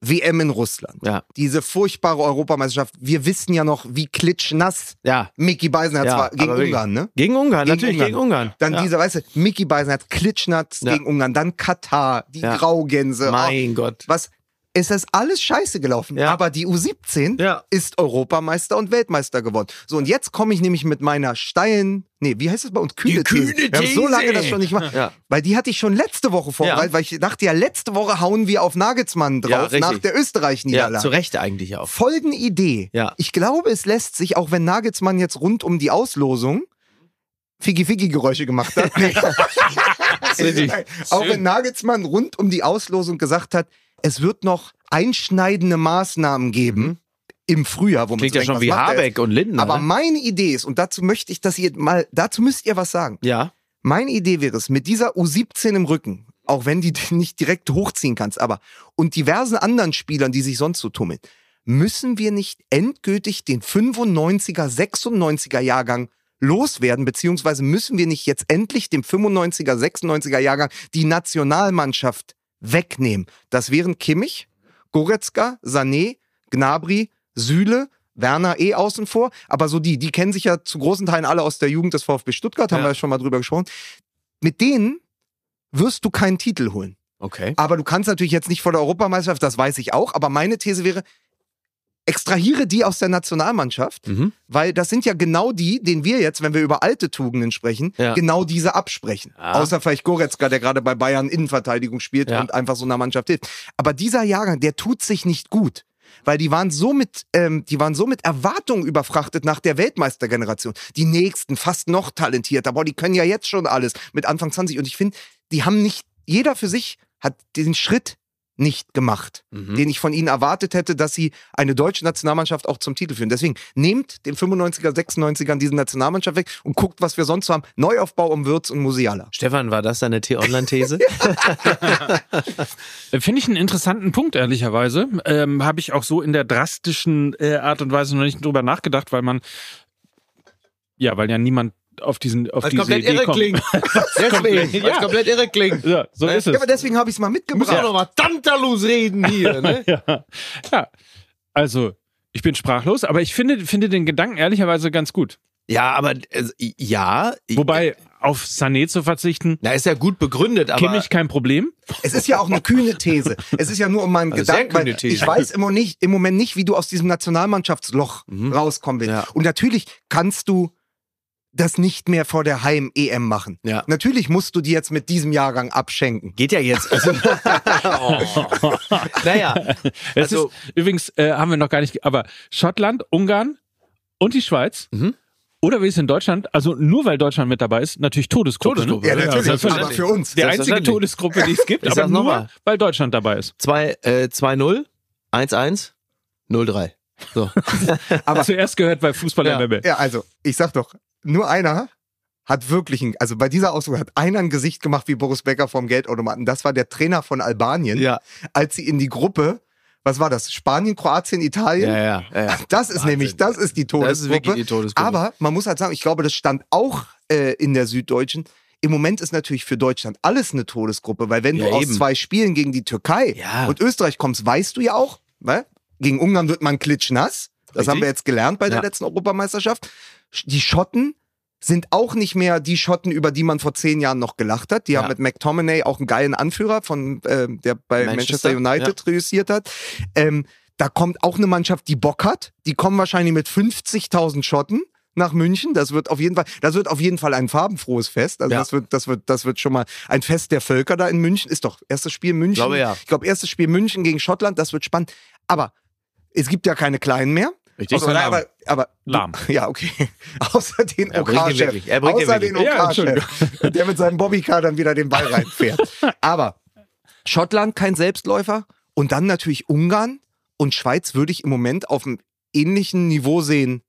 S3: WM in Russland.
S2: Ja.
S3: Diese furchtbare Europameisterschaft. Wir wissen ja noch, wie klitschnass
S2: Ja.
S3: Mickey Beisenherz
S2: Ja,
S3: war gegen. Ungarn, ne?
S2: Gegen Ungarn,
S3: Gegen
S2: natürlich
S3: Ungarn.
S2: gegen Ungarn.
S3: Dann
S2: ja.
S3: dieser, weißt du, Mickey Beisenherz klitschnass gegen Ungarn, dann Katar, die. Graugänse.
S2: Mein
S3: Oh,
S2: Gott.
S3: was, es ist alles scheiße gelaufen.
S2: Ja.
S3: Aber die U17
S2: Ja.
S3: ist Europameister und Weltmeister geworden. So, und jetzt komme ich nämlich mit meiner steilen, nee, wie heißt das bei uns? Kühne
S2: kühne
S3: These. Wir haben so
S2: These.
S3: lange das schon nicht gemacht.
S2: Ja.
S3: Weil die hatte ich schon letzte Woche vorbereitet,
S2: Ja.
S3: weil ich dachte ja, letzte Woche hauen wir auf Nagelsmann
S2: Ja,
S3: drauf, nach der
S2: Ja,
S3: Österreich-Niederlage.
S2: zu Recht eigentlich auch.
S3: Folgende Idee.
S2: Ja.
S3: Ich glaube, es lässt sich, auch wenn Nagelsmann jetzt rund um die Auslosung Figi-Figi-Geräusche gemacht hat. auch wenn Nagelsmann rund um die Auslosung gesagt hat, es wird noch einschneidende Maßnahmen geben im Frühjahr, wo man
S2: Klingt ja schon wie? Habeck und Lindner.
S3: Aber
S2: ne?
S3: meine Idee ist, und dazu möchte ich, dass ihr mal, dazu müsst ihr was sagen.
S2: Ja.
S3: Meine Idee wäre es, mit dieser U17 im Rücken, auch wenn die nicht direkt hochziehen kannst, aber und diversen anderen Spielern, die sich sonst so tummeln, müssen wir nicht endgültig den 95er, 96er Jahrgang loswerden, beziehungsweise müssen wir nicht jetzt endlich dem 95er, 96er Jahrgang die Nationalmannschaft wegnehmen. Das wären Kimmich, Goretzka, Sané, Gnabry, Süle, Werner eh außen vor, aber so die, die kennen sich ja zu großen Teilen alle aus der Jugend des VfB Stuttgart, haben
S2: Ja.
S3: wir schon mal drüber gesprochen. Mit denen wirst du keinen Titel holen.
S2: Okay.
S3: Aber du kannst natürlich jetzt nicht vor der Europameisterschaft, das weiß ich auch. Aber meine These wäre, extrahiere die aus der Nationalmannschaft,
S2: Mhm.
S3: weil das sind ja genau die, denen wir jetzt, wenn wir über alte Tugenden sprechen,
S2: Ja.
S3: genau diese absprechen.
S2: Ja.
S3: Außer vielleicht Goretzka, der gerade bei Bayern Innenverteidigung spielt
S2: Ja.
S3: und einfach so einer Mannschaft hilft. Aber dieser Jahrgang, der tut sich nicht gut. Weil die waren so mit, ähm, die waren so mit Erwartungen überfrachtet nach der Weltmeistergeneration. Die nächsten, fast noch talentierter. Boah, die können ja jetzt schon alles mit Anfang 20. Und ich finde, die haben nicht, jeder für sich hat den Schritt nicht gemacht,
S2: Mhm.
S3: den ich von ihnen erwartet hätte, dass sie eine deutsche Nationalmannschaft auch zum Titel führen. Deswegen nehmt den 95er, 96ern diese Nationalmannschaft weg und guckt, was wir sonst so haben. Neuaufbau um Würz und Musiala.
S2: Stefan, war das deine T-Online-These?
S1: Äh, Finde ich einen interessanten Punkt, ehrlicherweise. Ähm, Habe ich auch so in der drastischen äh, Art und Weise noch nicht drüber nachgedacht, weil man, ja, weil ja niemand auf diesen, auf diese Idee kommt.
S2: Deswegen,
S1: Ja.
S2: komplett irre klingt.
S1: Ja, so ist
S3: Ja,
S1: es.
S3: aber deswegen habe ich es mal
S2: Müssen wir
S3: mitgebracht.
S2: noch mal Tantalus reden hier, ne?
S1: ja. ja, also ich bin sprachlos, aber ich finde, finde den Gedanken ehrlicherweise ganz gut.
S2: Ja, aber also, ja.
S1: Wobei, auf Sané zu verzichten,
S2: Na, ist ja gut begründet, aber.
S1: kenne ich kein Problem.
S3: Es ist ja auch eine kühne These. Es ist ja nur um meinen
S2: Also sehr
S3: Gedanken, weil
S2: kühne These.
S3: ich weiß immer nicht, im Moment nicht, wie du aus diesem Nationalmannschaftsloch rauskommen willst.
S2: Mhm. Ja.
S3: Und natürlich kannst du das nicht mehr vor der Heim-EM machen.
S2: Ja.
S3: Natürlich musst du die jetzt mit diesem Jahrgang abschenken.
S2: Geht ja jetzt. Also, oh. Naja,
S1: Es
S2: Also-
S1: ist, übrigens äh, haben wir noch gar nicht, aber Schottland, Ungarn und die Schweiz.
S2: Mhm.
S1: Oder wie es in Deutschland, also nur weil Deutschland mit dabei ist, natürlich Todesgruppe.
S2: Todesgruppe.
S1: Ne?
S3: Ja, natürlich,
S2: selbstverständlich.
S3: aber für uns.
S1: Die einzige. Todesgruppe, die es gibt,
S2: Ich
S1: aber nur,
S2: nochmal.
S1: weil Deutschland dabei ist.
S2: 2, äh, 2-0, 1-1, 0-3. So.
S1: Aber zuerst gehört bei Fußball
S2: Ja.
S1: MML.
S3: Ja, also, ich sag doch, nur einer hat wirklich ein, also bei dieser Ausdruck hat einer ein Gesicht gemacht wie Boris Becker vom Geldautomaten. Das war der Trainer von Albanien,
S2: Ja,
S3: als sie in die Gruppe, was war das? Spanien, Kroatien, Italien?
S2: ja, ja. ja.
S3: Das ist
S2: Wahnsinn.
S3: nämlich, das ist die
S2: Das ist
S3: Todesgruppe.
S2: wirklich die Todesgruppe.
S3: Aber man muss halt sagen, ich glaube, das stand auch äh, in der Süddeutschen. Im Moment ist natürlich für Deutschland alles eine Todesgruppe, weil wenn
S2: Ja,
S3: du aus
S2: eben.
S3: zwei Spielen gegen die Türkei
S2: Ja.
S3: und Österreich kommst, weißt du ja auch, ne? gegen Ungarn wird man klitschnass. Das
S2: Richtig.
S3: haben wir jetzt gelernt bei der letzten Europameisterschaft. Die Schotten sind auch nicht mehr die Schotten, über die man vor zehn Jahren noch gelacht hat. Die
S2: Ja.
S3: haben mit McTominay auch einen geilen Anführer, von, ähm, der bei
S2: Manchester,
S3: Manchester, United reüssiert hat. Ähm, da kommt auch eine Mannschaft, die Bock hat. Die kommen wahrscheinlich mit 50.000 Schotten nach München. Das wird auf jeden Fall, das wird auf jeden Fall ein farbenfrohes Fest. Also
S2: Ja.
S3: das wird, das wird, das wird schon mal ein Fest der Völker da in München. Ist doch erstes Spiel München.
S2: Ich glaube, ja.
S3: Ich glaube, erstes Spiel München gegen Schottland. Das wird spannend. Aber es gibt ja keine Kleinen mehr.
S2: Richtig.
S3: Aber, aber, aber
S1: Lahm.
S3: ja, okay. Außer den OK-Chef.
S2: ihn
S3: Außer den
S1: Ja,
S3: OK-Chef. der mit seinem Bobbycar dann wieder den Ball reinfährt. Aber Schottland kein Selbstläufer und dann natürlich Ungarn und Schweiz würde ich im Moment auf einem ähnlichen Niveau sehen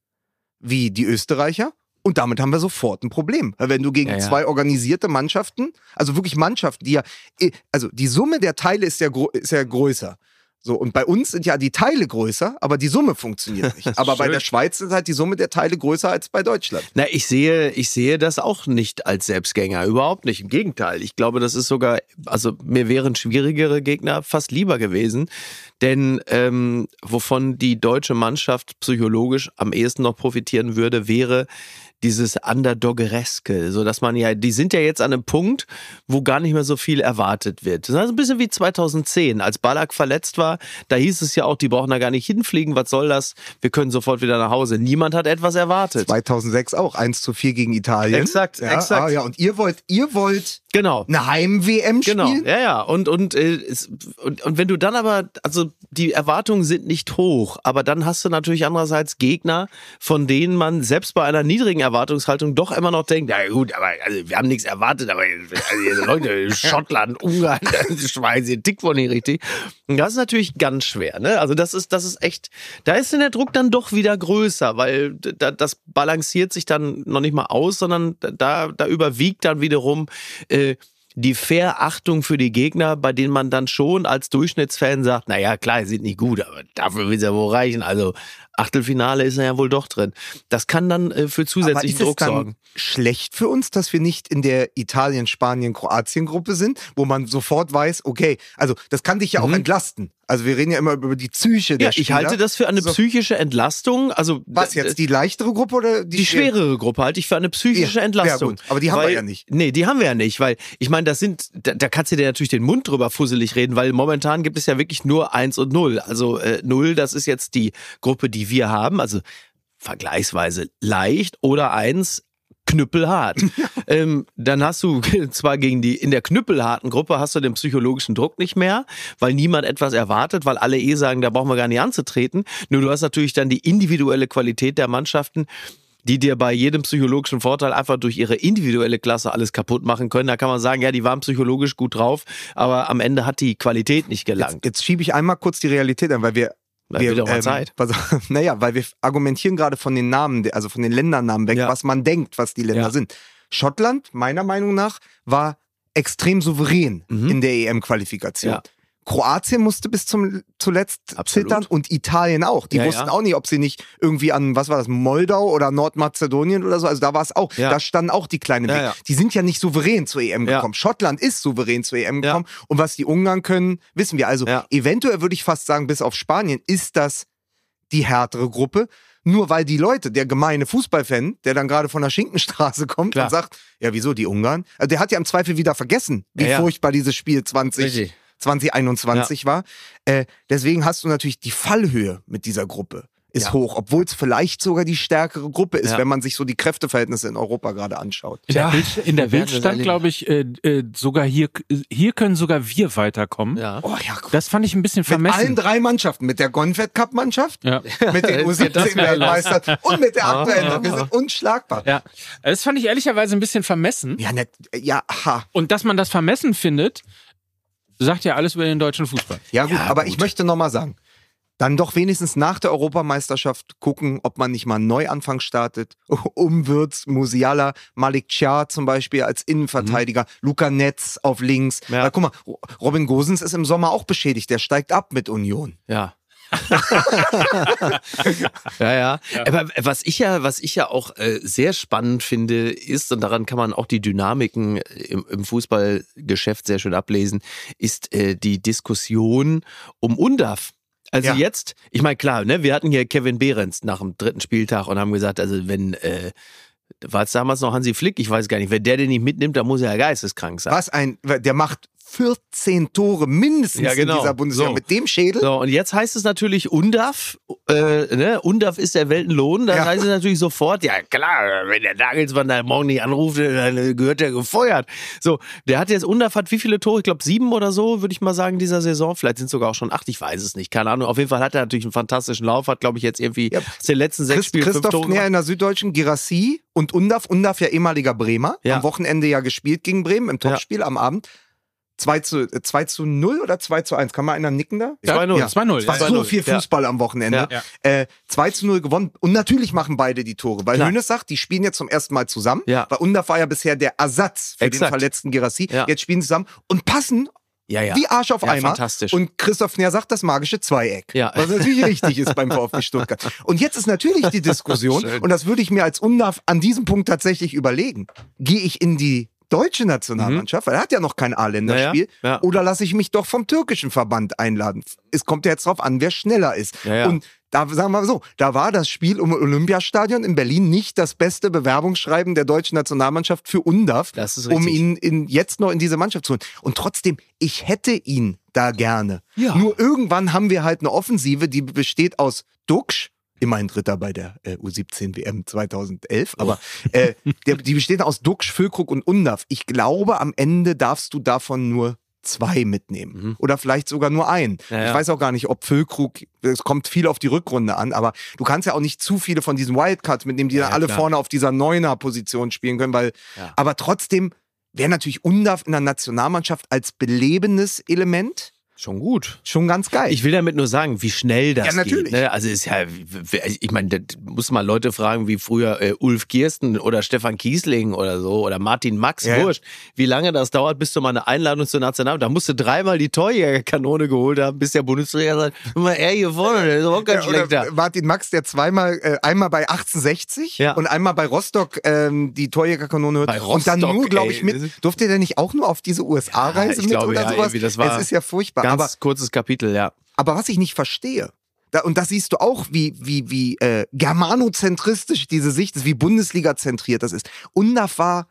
S3: wie die Österreicher. Und damit haben wir sofort ein Problem. Weil wenn du gegen
S2: Ja, ja.
S3: zwei organisierte Mannschaften, also wirklich Mannschaften, die ja, also die Summe der Teile ist ja, ist ja größer. So, und bei uns sind ja die Teile größer, aber die Summe funktioniert nicht. Aber bei der Schweiz ist halt die Summe der Teile größer als bei Deutschland.
S2: Na, ich sehe, ich sehe das auch nicht als Selbstgänger. Überhaupt nicht. Im Gegenteil. Ich glaube, das ist sogar, also mir wären schwierigere Gegner fast lieber gewesen. Denn ähm, wovon die deutsche Mannschaft psychologisch am ehesten noch profitieren würde, wäre dieses Underdoggereske, so dass man ja, die sind ja jetzt an einem Punkt, wo gar nicht mehr so viel erwartet wird. Das ist ein bisschen wie 2010, als Ballack verletzt war, da hieß es ja auch, die brauchen da gar nicht hinfliegen, was soll das? Wir können sofort wieder nach Hause. Niemand hat etwas erwartet.
S3: 2006 auch 1 zu 4 gegen Italien.
S2: Exakt,
S3: ja,
S2: exakt.
S3: Ah, ja, und ihr wollt, ihr wollt
S2: Genau.
S3: eine Heim-WM
S2: Genau,
S3: spielen?
S2: ja, ja. Und, und, äh, und, und wenn du dann aber, also die Erwartungen sind nicht hoch, aber dann hast du natürlich andererseits Gegner, von denen man selbst bei einer niedrigen Erwartungshaltung doch immer noch denkt, ja gut, aber also, wir haben nichts erwartet, aber also, Leute, Schottland, Ungarn, Schweiz, ihr tickt wohl nicht richtig. Und das ist natürlich ganz schwer, ne? Also das ist, das ist echt, da ist denn der Druck dann doch wieder größer, weil da, das balanciert sich dann noch nicht mal aus, sondern da, da überwiegt dann wiederum äh, die Verachtung für die Gegner, bei denen man dann schon als Durchschnittsfan sagt, naja, klar, sie sind nicht gut, aber dafür will es ja wohl reichen. Also Achtelfinale ist er ja wohl doch drin. Das kann dann äh, für zusätzlichen Druck sorgen.
S3: schlecht für uns, dass wir nicht in der Italien, Spanien, Kroatien Gruppe sind, wo man sofort weiß, okay, also das kann dich ja auch entlasten. Also wir reden ja immer über die Psyche der
S2: Mhm. Ja, ich
S3: Spieler.
S2: halte das für eine
S3: So.
S2: psychische Entlastung. Also
S3: Was jetzt, die leichtere Gruppe oder die,
S2: Die schwerere Gruppe halte ich für eine psychische
S3: Ja,
S2: Entlastung.
S3: ja gut, aber die haben wir
S2: weil,
S3: ja nicht.
S2: Nee, die haben wir ja nicht, weil ich meine, das sind, da, da kannst du dir natürlich den Mund drüber fusselig reden, weil momentan gibt es ja wirklich nur eins und null. Also äh, null, das ist jetzt die Gruppe, die wir haben, also vergleichsweise leicht oder eins knüppelhart. ähm, dann hast du zwar gegen die, in der knüppelharten Gruppe hast du den psychologischen Druck nicht mehr, weil niemand etwas erwartet, weil alle eh sagen, da brauchen wir gar nicht anzutreten. Nur du hast natürlich dann die individuelle Qualität der Mannschaften, die dir bei jedem psychologischen Vorteil einfach durch ihre individuelle Klasse alles kaputt machen können. Da kann man sagen, ja, die waren psychologisch gut drauf, aber am Ende hat die Qualität nicht gelangt.
S3: Jetzt, jetzt schiebe ich einmal kurz die Realität an, weil wir.
S2: Na,
S3: wir
S2: wird auch mal Zeit.
S3: Was, naja, weil wir argumentieren gerade von den Namen, also von den Ländernamen weg,
S2: Ja.
S3: was man denkt, was die Länder
S2: Ja.
S3: sind. Schottland, meiner Meinung nach, war extrem souverän
S2: Mhm.
S3: in der EM-Qualifikation.
S2: Ja.
S3: Kroatien musste bis zum zuletzt
S2: Absolut.
S3: zittern und Italien auch. Die
S2: Ja,
S3: wussten
S2: ja.
S3: auch nicht, ob sie nicht irgendwie an, was war das, Moldau oder Nordmazedonien oder so. Also da war es auch.
S2: Ja.
S3: Da standen auch die kleinen Weg. Die sind ja nicht souverän zur EM gekommen. Schottland ist souverän zur EM gekommen. Und was die Ungarn können, wissen wir. Also eventuell würde ich fast sagen, bis auf Spanien ist das die härtere Gruppe. Nur weil die Leute, der gemeine Fußballfan, der dann gerade von der Schinkenstraße kommt
S2: Klar.
S3: und sagt, ja, wieso die Ungarn? Also der hat ja im Zweifel wieder vergessen, wie
S2: Ja, ja.
S3: furchtbar dieses Spiel 20,
S2: Richtig.
S3: 2021 war. Äh, deswegen hast du natürlich die Fallhöhe mit dieser Gruppe ist
S2: Ja.
S3: hoch, obwohl es vielleicht sogar die stärkere Gruppe ist,
S2: Ja.
S3: wenn man sich so die Kräfteverhältnisse in Europa gerade anschaut.
S1: In
S2: Ja,
S1: der Bild, in der
S2: erleben.
S1: glaube ich, äh, äh, sogar hier, hier können sogar wir weiterkommen.
S2: Ja.
S3: Oh ja, cool.
S1: Das fand ich ein bisschen
S3: Mit allen
S1: vermessen.
S3: drei Mannschaften, mit der Gonfed Cup Mannschaft,
S1: Ja.
S3: mit den U17-Weltmeistern und mit der aktuellen. Wir sind unschlagbar.
S1: ja. Das fand ich ehrlicherweise ein bisschen vermessen.
S3: Ja, net, ja, ha.
S1: Und dass man das vermessen findet, sagt ja alles über den deutschen Fußball.
S3: Ja, gut,
S2: Ja,
S3: aber
S2: gut.
S3: ich möchte nochmal sagen, dann doch wenigstens nach der Europameisterschaft gucken, ob man nicht mal einen Neuanfang startet. Umwürz, Musiala, Malik Chia zum Beispiel als Innenverteidiger, Luca Netz auf links.
S2: Ja.
S3: Weil, guck mal, Robin Gosens ist im Sommer auch beschädigt, der steigt ab mit Union.
S2: Ja. ja, ja. Aber was ich ja, was ich ja auch äh, sehr spannend finde, ist, und daran kann man auch die Dynamiken im, im Fußballgeschäft sehr schön ablesen, ist äh, die Diskussion um UNDAF. Also
S3: Ja.
S2: jetzt, ich meine, klar, ne, wir hatten hier Kevin Behrens nach dem dritten Spieltag und haben gesagt, also wenn, äh, war es damals noch Hansi Flick, ich weiß gar nicht, wenn der den nicht mitnimmt, dann muss er ja geisteskrank sein.
S3: Was ein, der macht 14 Tore mindestens
S2: Ja, genau.
S3: in dieser Bundesliga
S2: So.
S3: mit dem Schädel.
S2: So, und jetzt heißt es natürlich UNDAF, äh, ne? UNDAF ist der Weltenlohn, dann
S3: Ja.
S2: heißt es natürlich sofort, ja klar, wenn der Nagelsmann da morgen nicht anruft, dann gehört der gefeuert. So, der hat jetzt, UNDAF hat wie viele Tore? Ich glaube sieben oder so, würde ich mal sagen, dieser Saison. Vielleicht sind es sogar auch schon acht, ich weiß es nicht, keine Ahnung. Auf jeden Fall hat er natürlich einen fantastischen Lauf, hat glaube ich jetzt irgendwie
S3: Ja.
S2: aus den letzten sechs
S3: Christ,
S2: Spielen fünf
S3: Christoph
S2: Tore
S3: Näher
S2: gemacht.
S3: in der Süddeutschen, Girassi und Undaf. Undaf ja ehemaliger Bremer.
S2: Ja.
S3: Am Wochenende ja gespielt gegen Bremen im Topspiel am Abend. 2 zu, äh, 2 zu 0 oder 2 zu 1? Kann mal einer nicken da?
S2: 2-0.
S3: Ja.
S1: 2-0.
S3: Es war
S1: ja.
S3: so
S2: 2-0,
S3: viel
S2: ja.
S3: Fußball am Wochenende.
S2: Ja.
S3: Äh, 2 zu 0 gewonnen. Und natürlich machen beide die Tore. Weil
S2: Klar.
S3: Hönes sagt, die spielen jetzt zum ersten Mal zusammen.
S2: Ja.
S3: Weil Undaf war ja bisher der Ersatz für den
S2: Exakt.
S3: verletzten Girassi.
S2: Ja.
S3: Jetzt spielen sie zusammen und passen
S2: Ja, ja.
S3: wie Arsch auf
S2: Ja,
S3: Eimer.
S2: fantastisch.
S3: Und Christoph Näher sagt das magische Zweieck.
S2: Ja.
S3: Was natürlich richtig ist beim VfB Stuttgart. Und jetzt ist natürlich die Diskussion, und das würde ich mir als UNDAF an diesem Punkt tatsächlich überlegen. Gehe ich in die deutsche Nationalmannschaft, weil er hat ja noch kein A-Länderspiel,
S2: Ja, ja,
S3: oder lasse ich mich doch vom türkischen Verband einladen? Es kommt ja jetzt drauf an, wer schneller ist.
S2: Ja.
S3: Und da sagen wir mal so, da war das Spiel um Olympiastadion in Berlin nicht das beste Bewerbungsschreiben der deutschen Nationalmannschaft für UNDAF,
S2: Das ist
S3: um ihn in, jetzt noch in diese Mannschaft zu holen. Und trotzdem, ich hätte ihn da gerne. Nur irgendwann haben wir halt eine Offensive, die besteht aus Duxch, immerhin Dritter bei der äh, U17 WM 2011, aber äh, der, die besteht aus Duxch, Füllkrug und Undaf. Ich glaube, am Ende darfst du davon nur zwei mitnehmen. Oder vielleicht sogar nur einen.
S2: Mhm. Ja, ja.
S3: Ich weiß auch gar nicht, ob Füllkrug, es kommt viel auf die Rückrunde an, aber du kannst ja auch nicht zu viele von diesen Wildcards mitnehmen, die
S2: Ja,
S3: dann alle
S2: klar.
S3: vorne auf dieser Neuner-Position spielen können, weil, aber trotzdem wäre natürlich Undaf in der Nationalmannschaft als belebendes Element
S2: Schon gut.
S3: Schon ganz geil.
S2: Ich will damit nur sagen, wie schnell das
S3: Ja, natürlich.
S2: geht. Ne? Also ist ja, ich meine, da muss mal Leute fragen, wie früher äh, Ulf Kirsten oder Stefan Kiesling oder so oder Martin Max,
S3: Ja, ja.
S2: wurscht, wie lange das dauert, bis du mal eine Einladung zur National. Da musst du dreimal die Torjägerkanone geholt haben, bis der Bundesliga sagt, mal, er hier vorne, der ist auch kein
S3: Ja,
S2: schlechter.
S3: Martin Max, der zweimal, äh, einmal bei 1860
S2: Ja.
S3: und einmal bei Rostock ähm, die Torjägerkanone hört.
S2: Bei
S3: und dann
S2: Rostock,
S3: nur, glaube ich, mit. Durfte der nicht auch nur auf diese USA-Reise
S2: ich
S3: mit
S2: glaube,
S3: oder
S2: ja,
S3: sowas?
S2: das war
S3: es ist ja furchtbar.
S2: Ganz
S3: Aber,
S2: kurzes Kapitel, ja.
S3: aber was ich nicht verstehe, da, und das siehst du auch, wie, wie, wie äh, germanozentristisch diese Sicht ist, wie Bundesliga-zentriert das ist. Undaf war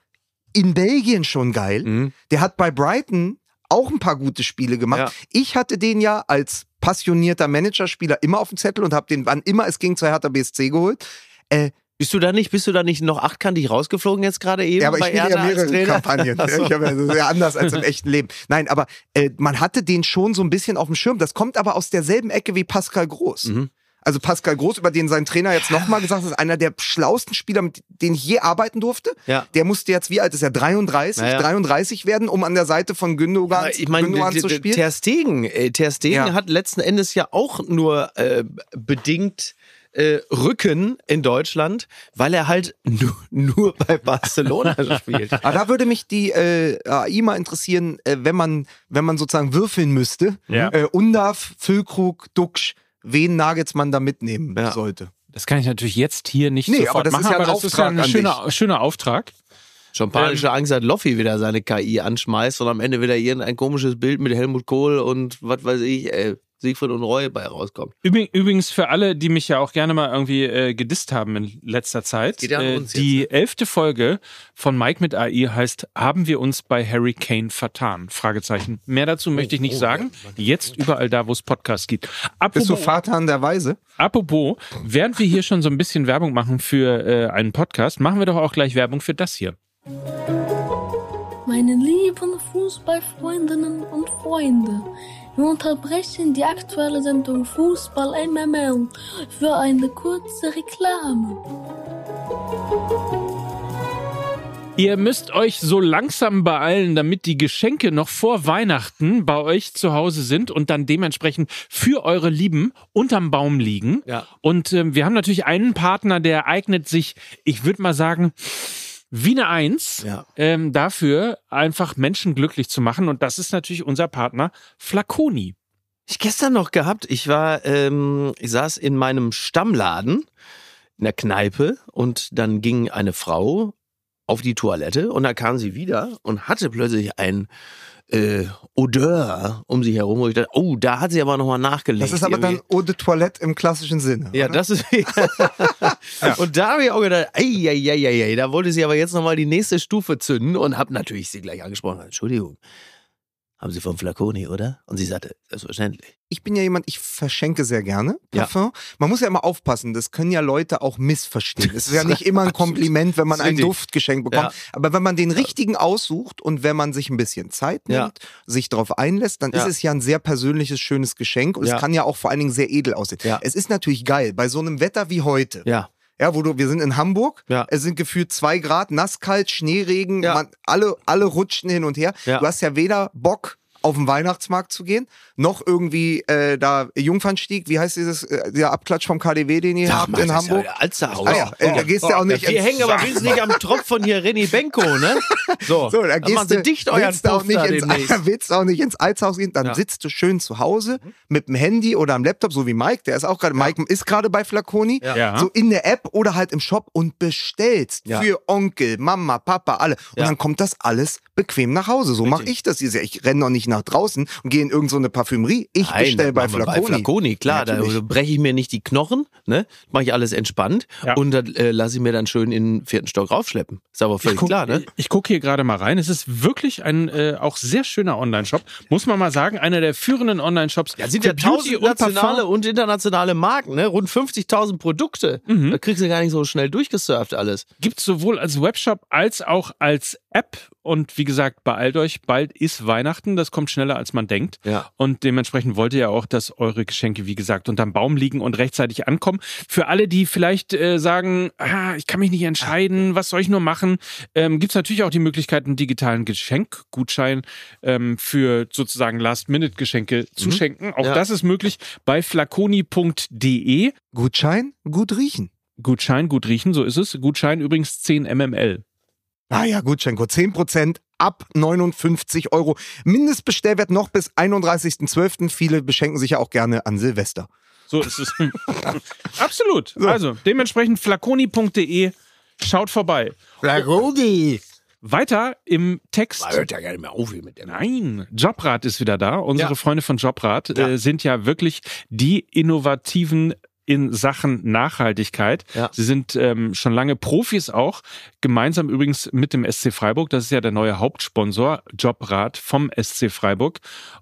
S3: in Belgien schon geil.
S2: Mhm.
S3: Der hat bei Brighton auch ein paar gute Spiele gemacht.
S2: Ja.
S3: Ich hatte den ja als passionierter Managerspieler immer auf dem Zettel und habe den, wann immer es ging, zur Hertha BSC geholt. Äh,
S2: Bist du da nicht, bist du da nicht noch achtkantig rausgeflogen jetzt gerade eben?
S3: ja, aber ich
S2: bei
S3: spiele ja mehrere? Kampagnen.
S2: Ach so.
S3: Ich habe ja sehr anders als im echten Leben. Nein, aber äh, man hatte den schon so ein bisschen auf dem Schirm. Das kommt aber aus derselben Ecke wie Pascal Groß.
S2: Mhm.
S3: Also Pascal Groß, über den sein Trainer jetzt nochmal gesagt hat, ist einer der schlausten Spieler, mit denen ich je arbeiten durfte.
S2: Ja.
S3: Der musste jetzt, wie alt ist er, 33,
S2: Naja.
S3: 33 werden, um an der Seite von Gündogan,
S2: Aber ich meine,
S3: Gündogan zu spielen.
S2: Ter Stegen, äh, Ter Stegen
S3: Ja.
S2: hat letzten Endes ja auch nur äh, bedingt äh, Rücken in Deutschland, weil er halt nur, nur bei Barcelona spielt.
S3: Aber da würde mich die äh, AI mal interessieren, äh, wenn man, wenn man sozusagen würfeln müsste.
S1: Ja.
S3: Äh, Undaf, Füllkrug, Duxch, wen Nagelsmann da mitnehmen
S2: Ja.
S3: sollte.
S1: Das kann ich natürlich jetzt hier nicht
S3: Nee,
S1: sofort
S3: aber das
S1: machen,
S3: ist ja ein
S1: aber das ist ja ein schöner, schöner Auftrag.
S2: Schon panische Angst hat Loffi wieder seine KI anschmeißt und am Ende wieder irgendein komisches Bild mit Helmut Kohl und was weiß ich, ey, Siegfried und Roy bei rauskommt.
S1: Übrig- Übrigens für alle, die mich ja auch gerne mal irgendwie äh, gedisst haben in letzter Zeit.
S2: Ja
S1: äh, die
S2: jetzt,
S1: elfte Folge von Mike mit AI heißt Haben wir uns bei Harry Kane vertan? Fragezeichen. Mehr dazu möchte ich nicht
S2: oh,
S1: sagen. Jetzt überall da, wo es Podcasts gibt.
S3: Bist du
S1: Apropos,
S3: Vater an der Weise?
S1: apropos, während wir hier schon so ein bisschen Werbung machen für äh, einen Podcast, machen wir doch auch gleich Werbung für das hier.
S5: Meine lieben Fußballfreundinnen und Freunde, wir unterbrechen die aktuelle Sendung Fußball MML für eine kurze Reklame.
S1: Ihr müsst euch so langsam beeilen, damit die Geschenke noch vor Weihnachten bei euch zu Hause sind und dann dementsprechend für eure Lieben unterm Baum liegen.
S2: Ja.
S1: Und ähm, wir haben natürlich einen Partner, der eignet sich, ich würde mal sagen, wie eine Eins
S2: Ja.
S1: ähm, dafür, einfach Menschen glücklich zu machen. Und das ist natürlich unser Partner Flaconi.
S2: Ich gestern noch gehabt, ich war, ähm, ich saß in meinem Stammladen in der Kneipe und dann ging eine Frau auf die Toilette und da kam sie wieder und hatte plötzlich ein äh, Odeur um sich herum, wo ich dachte, oh, da hat sie aber nochmal nachgelegt.
S3: Das ist aber dann
S2: irgendwie.
S3: Eau de Toilette im klassischen Sinne.
S2: Ja,
S3: oder?
S2: das ist. Und da habe ich auch gedacht, ei, ei, ei, ei, da wollte sie aber jetzt nochmal die nächste Stufe zünden und habe natürlich sie gleich angesprochen. Entschuldigung, haben Sie vom Flaconi, oder? Und sie sagte, selbstverständlich.
S3: ich bin ja jemand, ich verschenke sehr gerne
S2: Ja.
S3: Parfum. Man muss ja immer aufpassen, das können ja Leute auch missverstehen. Es ist ja nicht immer ein Kompliment, wenn man einen
S2: Richtig.
S3: Duft geschenkt bekommt.
S2: Ja.
S3: Aber wenn man den richtigen aussucht und wenn man sich ein bisschen Zeit nimmt,
S2: Ja.
S3: sich darauf einlässt, dann
S2: Ja.
S3: ist es ja ein sehr persönliches, schönes Geschenk und
S2: Ja.
S3: es kann ja auch vor allen Dingen sehr edel aussehen.
S2: Ja.
S3: Es ist natürlich geil, bei so einem Wetter wie heute.
S2: Ja.
S3: Ja, wo du, wir sind in Hamburg,
S2: Ja.
S3: es sind gefühlt zwei Grad, nasskalt, Schneeregen,
S2: Ja.
S3: man, alle, alle rutschen hin und her.
S2: Ja.
S3: Du hast ja weder Bock, auf den Weihnachtsmarkt zu gehen, noch irgendwie äh, da Jungfernstieg, wie heißt dieses, äh, der Abklatsch vom KDW, den ihr habt in Hamburg?
S2: Ja Alsterhaus.
S3: Ah ja, äh, da gehst du ja auch nicht
S2: Wir
S3: ins-
S2: hängen aber wenigstens nicht am Tropf von hier Renny Benko, ne? So,
S3: So, da gehst du,
S2: dicht euren
S3: willst du auch nicht
S2: da
S3: ins,
S2: demnächst.
S3: willst du auch nicht ins Altshaus gehen, dann
S2: Ja.
S3: sitzt du schön zu Hause mit dem Handy oder am Laptop, so wie Mike, der ist auch gerade, Mike ist gerade bei Flaconi,
S2: Ja.
S1: Ja.
S3: so in der App oder halt im Shop und bestellst
S2: Ja.
S3: für Onkel, Mama, Papa, alle. Und
S2: Ja.
S3: dann kommt das alles bequem nach Hause. So mache ich das. Ich renne noch nicht nach draußen und gehe in irgendeine so eine Parfümerie. Ich
S2: Nein,
S3: bestelle bei Flaconi.
S2: Bei Flaconi, klar, da
S3: Natürlich.
S2: breche ich mir nicht die Knochen, ne? Mache ich alles entspannt
S1: Ja.
S2: und dann äh, lasse ich mir dann schön in den vierten Stock raufschleppen. Ist aber völlig
S1: ich guck,
S2: klar, ne?
S1: Ich gucke hier gerade mal rein. Es ist wirklich ein äh, auch sehr schöner Online-Shop. Muss man mal sagen, einer der führenden Online-Shops.
S2: Ja, sind ja tausend
S1: und
S2: nationale und internationale Marken, ne? Rund 50.000 Produkte.
S1: Mhm.
S2: Da kriegst du gar nicht so schnell durchgesurft alles.
S1: Gibt es sowohl als Webshop als auch als App und wie gesagt, beeilt euch, bald ist Weihnachten, das kommt schneller als man denkt.
S2: Ja.
S1: Und dementsprechend wollt ihr ja auch, dass eure Geschenke, wie gesagt, unterm Baum liegen und rechtzeitig ankommen. Für alle, die vielleicht äh, sagen, ah, ich kann mich nicht entscheiden, was soll ich nur machen, ähm, gibt es natürlich auch die Möglichkeit, einen digitalen Geschenkgutschein ähm, für sozusagen Last-Minute-Geschenke zu schenken. Auch
S2: Ja.
S1: das ist möglich bei flaconi.de.
S3: Gutschein, gut riechen.
S1: Gutschein, gut riechen, so ist es. Gutschein übrigens 10 mml.
S3: Ah ja, Gutscheincode 10% ab 59 Euro. Mindestbestellwert noch bis 31.12. Viele beschenken sich ja auch gerne an Silvester.
S1: So ist es. Absolut. Also, dementsprechend flaconi.de. Schaut vorbei.
S2: Rudi.
S1: Weiter im Text.
S2: Hört ja gar nicht mehr auf hier mit dem.
S1: Nein, Jobrad ist wieder da. Unsere
S2: Ja.
S1: Freunde von Jobrad
S2: Ja.
S1: äh, sind ja wirklich die innovativen in Sachen Nachhaltigkeit.
S2: Ja.
S1: Sie sind ähm, schon lange Profis auch, gemeinsam übrigens mit dem SC Freiburg. Das ist ja der neue Hauptsponsor, Jobrad vom SC Freiburg.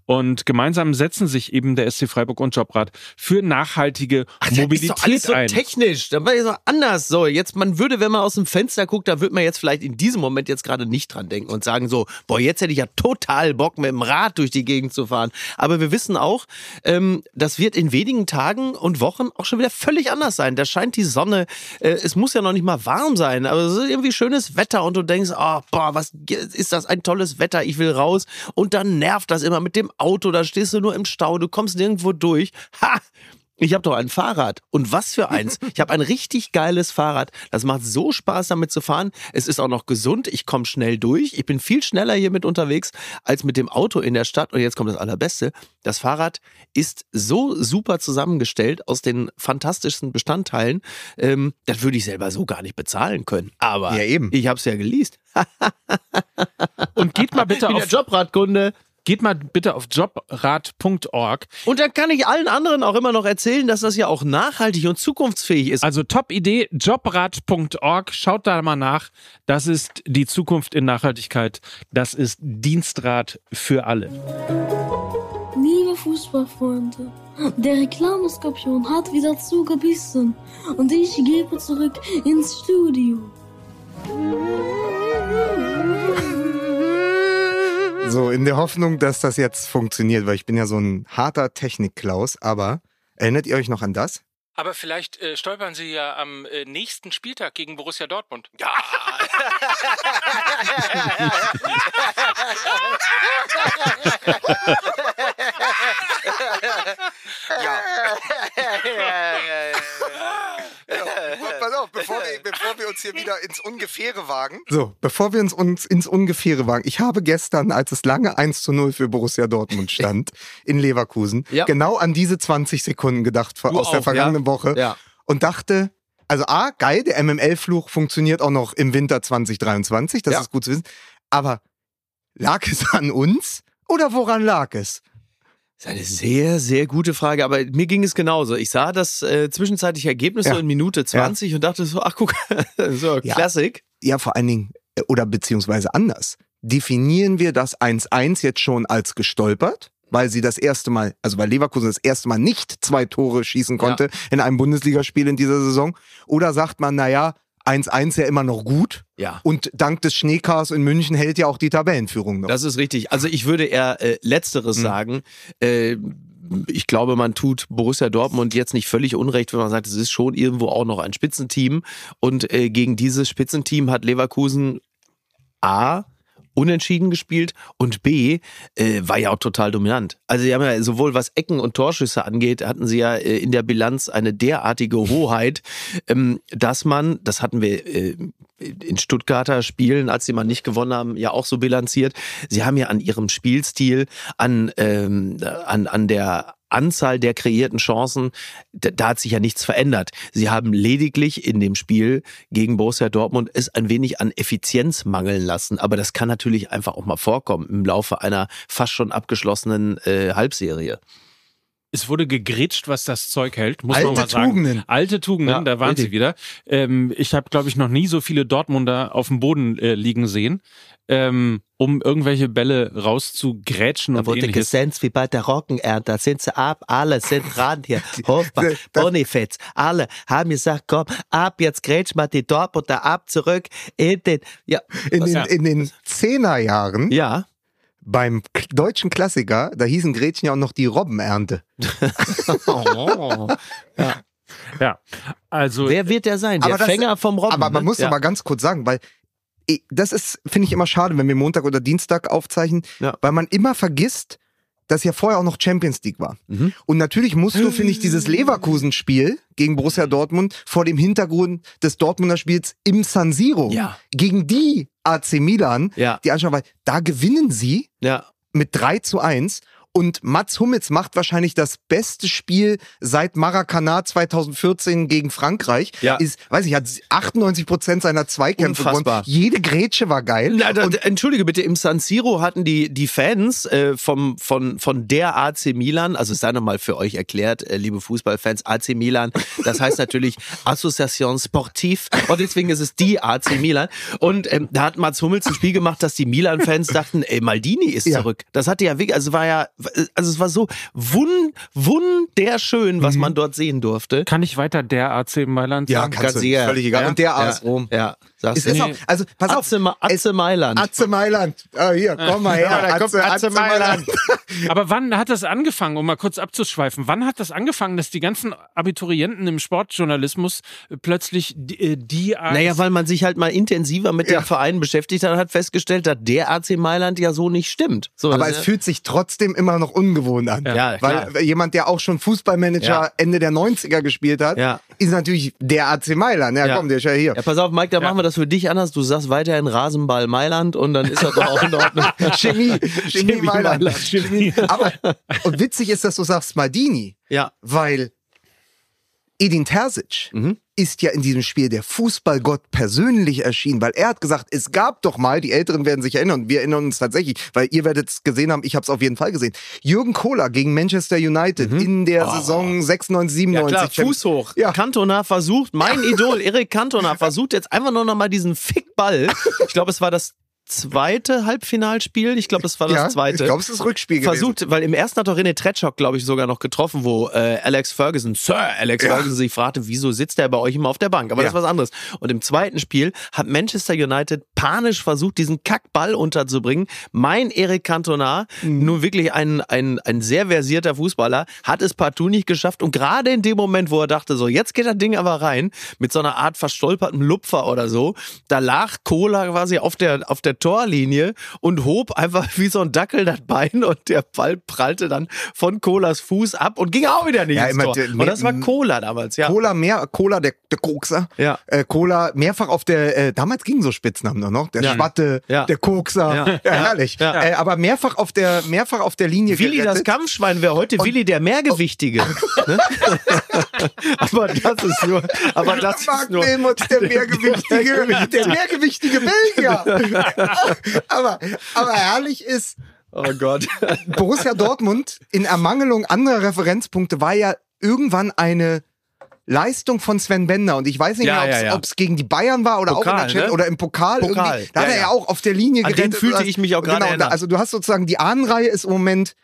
S1: Und gemeinsam setzen sich eben der SC Freiburg und Jobrad für nachhaltige Mobilität
S2: ist doch alles so
S1: ein.
S2: technisch. Da war ja so anders. So, jetzt, man würde, wenn man aus dem Fenster guckt, da würde man jetzt vielleicht in diesem Moment jetzt gerade nicht dran denken und sagen so, boah, jetzt hätte ich ja total Bock, mit dem Rad durch die Gegend zu fahren. Aber wir wissen auch, ähm, das wird in wenigen Tagen und Wochen auch schon wieder völlig anders sein. Da scheint die Sonne. Äh, es muss ja noch nicht mal warm sein, aber es ist irgendwie schönes Wetter und du denkst, oh, boah, was ist das ein tolles Wetter? Ich will raus. Und dann nervt das immer mit dem Auto. Da stehst du nur im Stau, du kommst nirgendwo durch. Ha! Ich habe doch ein Fahrrad. Und was für eins. Ich habe ein richtig geiles Fahrrad. Das macht so Spaß, damit zu fahren. Es ist auch noch gesund. Ich komme schnell durch. Ich bin viel schneller hier mit unterwegs als mit dem Auto in der Stadt. Und jetzt kommt das Allerbeste. Das Fahrrad ist so super zusammengestellt aus den fantastischsten Bestandteilen. Ähm, das würde ich selber so gar nicht bezahlen können. Aber
S3: Ja, eben.
S2: ich habe es ja geleast.
S1: Und geht mal bitte
S2: der
S1: auf,
S2: Jobradkunde.
S1: Geht mal bitte auf jobrad.org.
S2: Und dann kann ich allen anderen auch immer noch erzählen, dass das ja auch nachhaltig und zukunftsfähig ist.
S1: Also top Idee, jobrad.org, schaut da mal nach. Das ist die Zukunft in Nachhaltigkeit. Das ist Dienstrat für alle.
S5: Liebe Fußballfreunde, der Reklameskorpion hat wieder zugebissen und ich gebe zurück ins Studio.
S3: So, in der Hoffnung, dass das jetzt funktioniert, weil ich bin ja so ein harter Technik-Klaus, aber erinnert ihr euch noch an das?
S1: Aber vielleicht äh, stolpern Sie ja am äh, nächsten Spieltag gegen Borussia Dortmund. Ja.
S3: Pass auf, bevor wir, bevor wir uns hier wieder ins Ungefähre wagen. So, bevor wir uns, uns ins Ungefähre wagen. Ich habe gestern, als es lange 1 zu 0 für Borussia Dortmund stand, in Leverkusen,
S2: Ja.
S3: genau an diese 20 Sekunden gedacht
S2: Du
S3: aus der
S2: auch,
S3: vergangenen
S2: ja?
S3: Woche
S2: Ja.
S3: und dachte, also A, geil, der MML-Fluch funktioniert auch noch im Winter 2023, das ist gut zu wissen. Aber lag es an uns oder woran lag es?
S2: Das ist eine sehr, sehr gute Frage, aber mir ging es genauso. Ich sah das äh, zwischenzeitliche Ergebnis
S3: Ja.
S2: so in Minute 20 und dachte so, ach guck, so,
S3: Ja.
S2: Klassik.
S3: Ja, vor allen Dingen, äh, oder beziehungsweise anders. Definieren wir das 1-1 jetzt schon als gestolpert? Weil sie das erste Mal, also weil Leverkusen das erste Mal nicht zwei Tore schießen konnte in einem Bundesligaspiel in dieser Saison? Oder sagt man, naja, 1-1 ja immer noch gut
S2: Ja.
S3: und dank des Schneechaos in München hält ja auch die Tabellenführung noch.
S2: Das ist richtig. Also ich würde eher äh, Letzteres
S3: Hm.
S2: sagen. Äh, ich glaube, man tut Borussia Dortmund jetzt nicht völlig unrecht, wenn man sagt, es ist schon irgendwo auch noch ein Spitzenteam. Und äh, gegen dieses Spitzenteam hat Leverkusen A unentschieden gespielt und B äh, war ja auch total dominant. Also sie haben ja sowohl was Ecken und Torschüsse angeht, hatten sie ja äh, in der Bilanz eine derartige Hoheit, ähm, dass man, das hatten wir äh, in Stuttgarter Spielen, als sie mal nicht gewonnen haben, ja auch so bilanziert. Sie haben ja an ihrem Spielstil, an, ähm, an, an der Anzahl der kreierten Chancen, da, da hat sich ja nichts verändert. Sie haben lediglich in dem Spiel gegen Borussia Dortmund es ein wenig an Effizienz mangeln lassen. Aber das kann natürlich einfach auch mal vorkommen im Laufe einer fast schon abgeschlossenen äh, Halbserie.
S1: es wurde gegrätscht, was das Zeug hält, muss
S3: Alte
S1: man mal sagen.
S3: Tugenden.
S1: Alte Tugenden,
S2: Ja,
S1: da waren
S2: richtig.
S1: sie wieder. Ähm, ich habe, glaube ich, noch nie so viele Dortmunder auf dem Boden äh, liegen sehen, ähm, um irgendwelche Bälle rauszugrätschen und ähnliches.
S2: gesenzt wie bei der Roggenernte. Da sind sie ab, alle sind dran hier. Hofbach, Bonifaz, alle haben gesagt, komm, ab, jetzt grätsch mal die Dortmunder ab, zurück in den, ja.
S3: In den,
S1: Ja.
S3: in den Zehnerjahren
S2: Ja.
S3: beim deutschen Klassiker, da hießen Gretchen ja auch noch die Robbenernte.
S2: Oh.
S1: Ja, also
S2: Wer wird der sein? Der
S3: Aber das-
S2: Fänger vom Robben.
S3: Aber man
S2: ne?
S3: muss
S2: ja.
S3: mal ganz kurz sagen, weil das ist, finde ich immer schade, wenn wir Montag oder Dienstag aufzeichnen,
S2: Ja.
S3: weil man immer vergisst, dass ja vorher auch noch Champions League war.
S2: Mhm.
S3: Und natürlich musst du, finde ich, dieses Leverkusen-Spiel gegen Borussia Dortmund vor dem Hintergrund des Dortmunder Spiels im San Siro
S2: Ja.
S3: gegen die AC Milan,
S2: Ja.
S3: die anschauen, weil da gewinnen sie
S2: Ja.
S3: mit 3 zu 1 und Mats Hummels macht wahrscheinlich das beste Spiel seit Maracanã 2014 gegen Frankreich.
S2: Ja.
S3: Ist, weiß ich, hat 98 Prozent seiner Zweikämpfe
S2: Unfassbar.
S3: gewonnen. Jede Grätsche war geil.
S2: Na, da,
S3: und
S2: Entschuldige bitte, im San Siro hatten die, die Fans äh, vom, von, von der AC Milan, also es sei nochmal für euch erklärt, äh, liebe Fußballfans, AC Milan, das heißt natürlich Association Sportive und deswegen ist es die AC Milan. Und ähm, da hat Mats Hummels ein Spiel gemacht, dass die Milan-Fans dachten, ey, Maldini ist
S3: Ja.
S2: zurück. Das hatte ja wirklich, also war ja, also es war so wund, wunderschön, was man dort sehen durfte.
S1: kann ich weiter der AC Mailand
S3: ja,
S1: sagen?
S3: kannst du,
S2: sicher.
S3: völlig egal.
S2: Ja,
S3: Und der
S2: ja,
S3: AS Rom.
S2: Ja, sagst
S3: Es
S2: du.
S3: ist auch, also pass auf,
S2: Atze, Ma- Atze Mailand.
S3: Atze Mailand. Ah, hier, komm mal her.
S2: Ja, kommt Atze Mailand.
S1: Aber wann hat das angefangen, um mal kurz abzuschweifen? Wann hat das angefangen, dass die ganzen Abiturienten im Sportjournalismus äh, plötzlich die, äh, die AS
S2: Naja, weil man sich halt mal intensiver mit
S3: Ja.
S2: dem Verein beschäftigt hat, hat festgestellt, dass der AC Mailand ja so nicht stimmt. So,
S3: Aber
S2: das
S3: es fühlt sich trotzdem immer noch ungewohnt an.
S2: Ja,
S3: weil
S2: klar.
S3: jemand, der auch schon Fußballmanager
S2: Ja.
S3: Ende der 90er gespielt hat,
S2: Ja.
S3: ist natürlich der AC Mailand. Ja,
S2: Ja.
S3: komm, der ist ja hier.
S2: ja, pass auf, Mike, da machen wir das für dich anders. Du sagst weiterhin Rasenball Mailand und dann ist das doch auch in Ordnung.
S3: Chemie, Chemie, Mailand.
S2: Mailand.
S3: Chemie. Aber, und witzig ist, dass du sagst Maldini,
S2: ja.
S3: weil Edin Terzic
S2: Mhm.
S3: ist ja in diesem Spiel der Fußballgott persönlich erschienen, weil er hat gesagt, es gab doch mal, die Älteren werden sich erinnern, und wir erinnern uns tatsächlich, weil ihr werdet es gesehen haben, ich habe es auf jeden Fall gesehen. Jürgen Kohler gegen Manchester United in der Saison 96,
S2: Mhm. Ja
S3: 97.
S2: klar, Fuß hoch.
S3: Ja.
S2: Cantona versucht, mein Idol Erik Cantona versucht jetzt einfach nur noch mal diesen Fickball. Ich glaube, es war das zweite Halbfinalspiel. Ich glaube, das war das
S3: ja,
S2: zweite.
S3: Ich glaube, es ist das Rückspiel gewesen.
S2: versucht, weil im ersten hat doch René Tretschok, glaube ich, sogar noch getroffen, wo äh, Alex Ferguson, Sir Alex
S3: Ja.
S2: Ferguson sich fragte, wieso sitzt er bei euch immer auf der Bank? Aber das
S3: Ja.
S2: ist was anderes. Und im zweiten Spiel hat Manchester United panisch versucht, diesen Kackball unterzubringen. Mein Eric Cantona,
S3: Mhm.
S2: nun wirklich ein, ein, ein sehr versierter Fußballer, hat es partout nicht geschafft. Und gerade in dem Moment, wo er dachte, so, jetzt geht das Ding aber rein, mit so einer Art verstolperten Lupfer oder so, da lag Cola quasi auf der, auf der Torlinie und hob einfach wie so ein Dackel das Bein und der Ball prallte dann von Colas Fuß ab und ging auch wieder nicht
S3: Ja,
S2: ins Tor.
S3: der-
S2: Und das war Cola damals, ja.
S3: Cola mehr, Cola der, der Kokser.
S2: Ja.
S3: Äh, Cola mehrfach auf der, äh, damals gingen so Spitznamen nur noch, der
S2: Ja.
S3: Schwatte,
S2: Ja.
S3: der Kokser.
S2: Ja.
S3: Herrlich. Äh, aber mehrfach auf der, mehrfach auf der Linie
S2: Willi das
S3: gerettet.
S2: Kampfschwein wäre heute Willi der Mehrgewichtige. ne? aber das ist nur, aber das ist nur.
S3: Wilmots, der mehrgewichtige, der mehrgewichtige Belgier. aber, aber herrlich ist,
S2: Oh Gott.
S3: Borussia Dortmund in Ermangelung anderer Referenzpunkte war ja irgendwann eine Leistung von Sven Bender und ich weiß nicht
S2: Ja,
S3: mehr,
S2: ja,
S3: ob es
S2: ja.
S3: gegen die Bayern war oder auch in
S2: Pokal,
S3: der Champions
S2: ne?
S3: oder im Pokal.
S2: Pokal,
S3: irgendwie. Da hat
S2: ja,
S3: er ja
S2: ja.
S3: auch auf der Linie
S2: An den
S3: gerettet.
S2: fühlte ich mich auch gerade
S3: genau, da-
S2: erinnert.
S3: Also du hast sozusagen die Ahnenreihe ist im Moment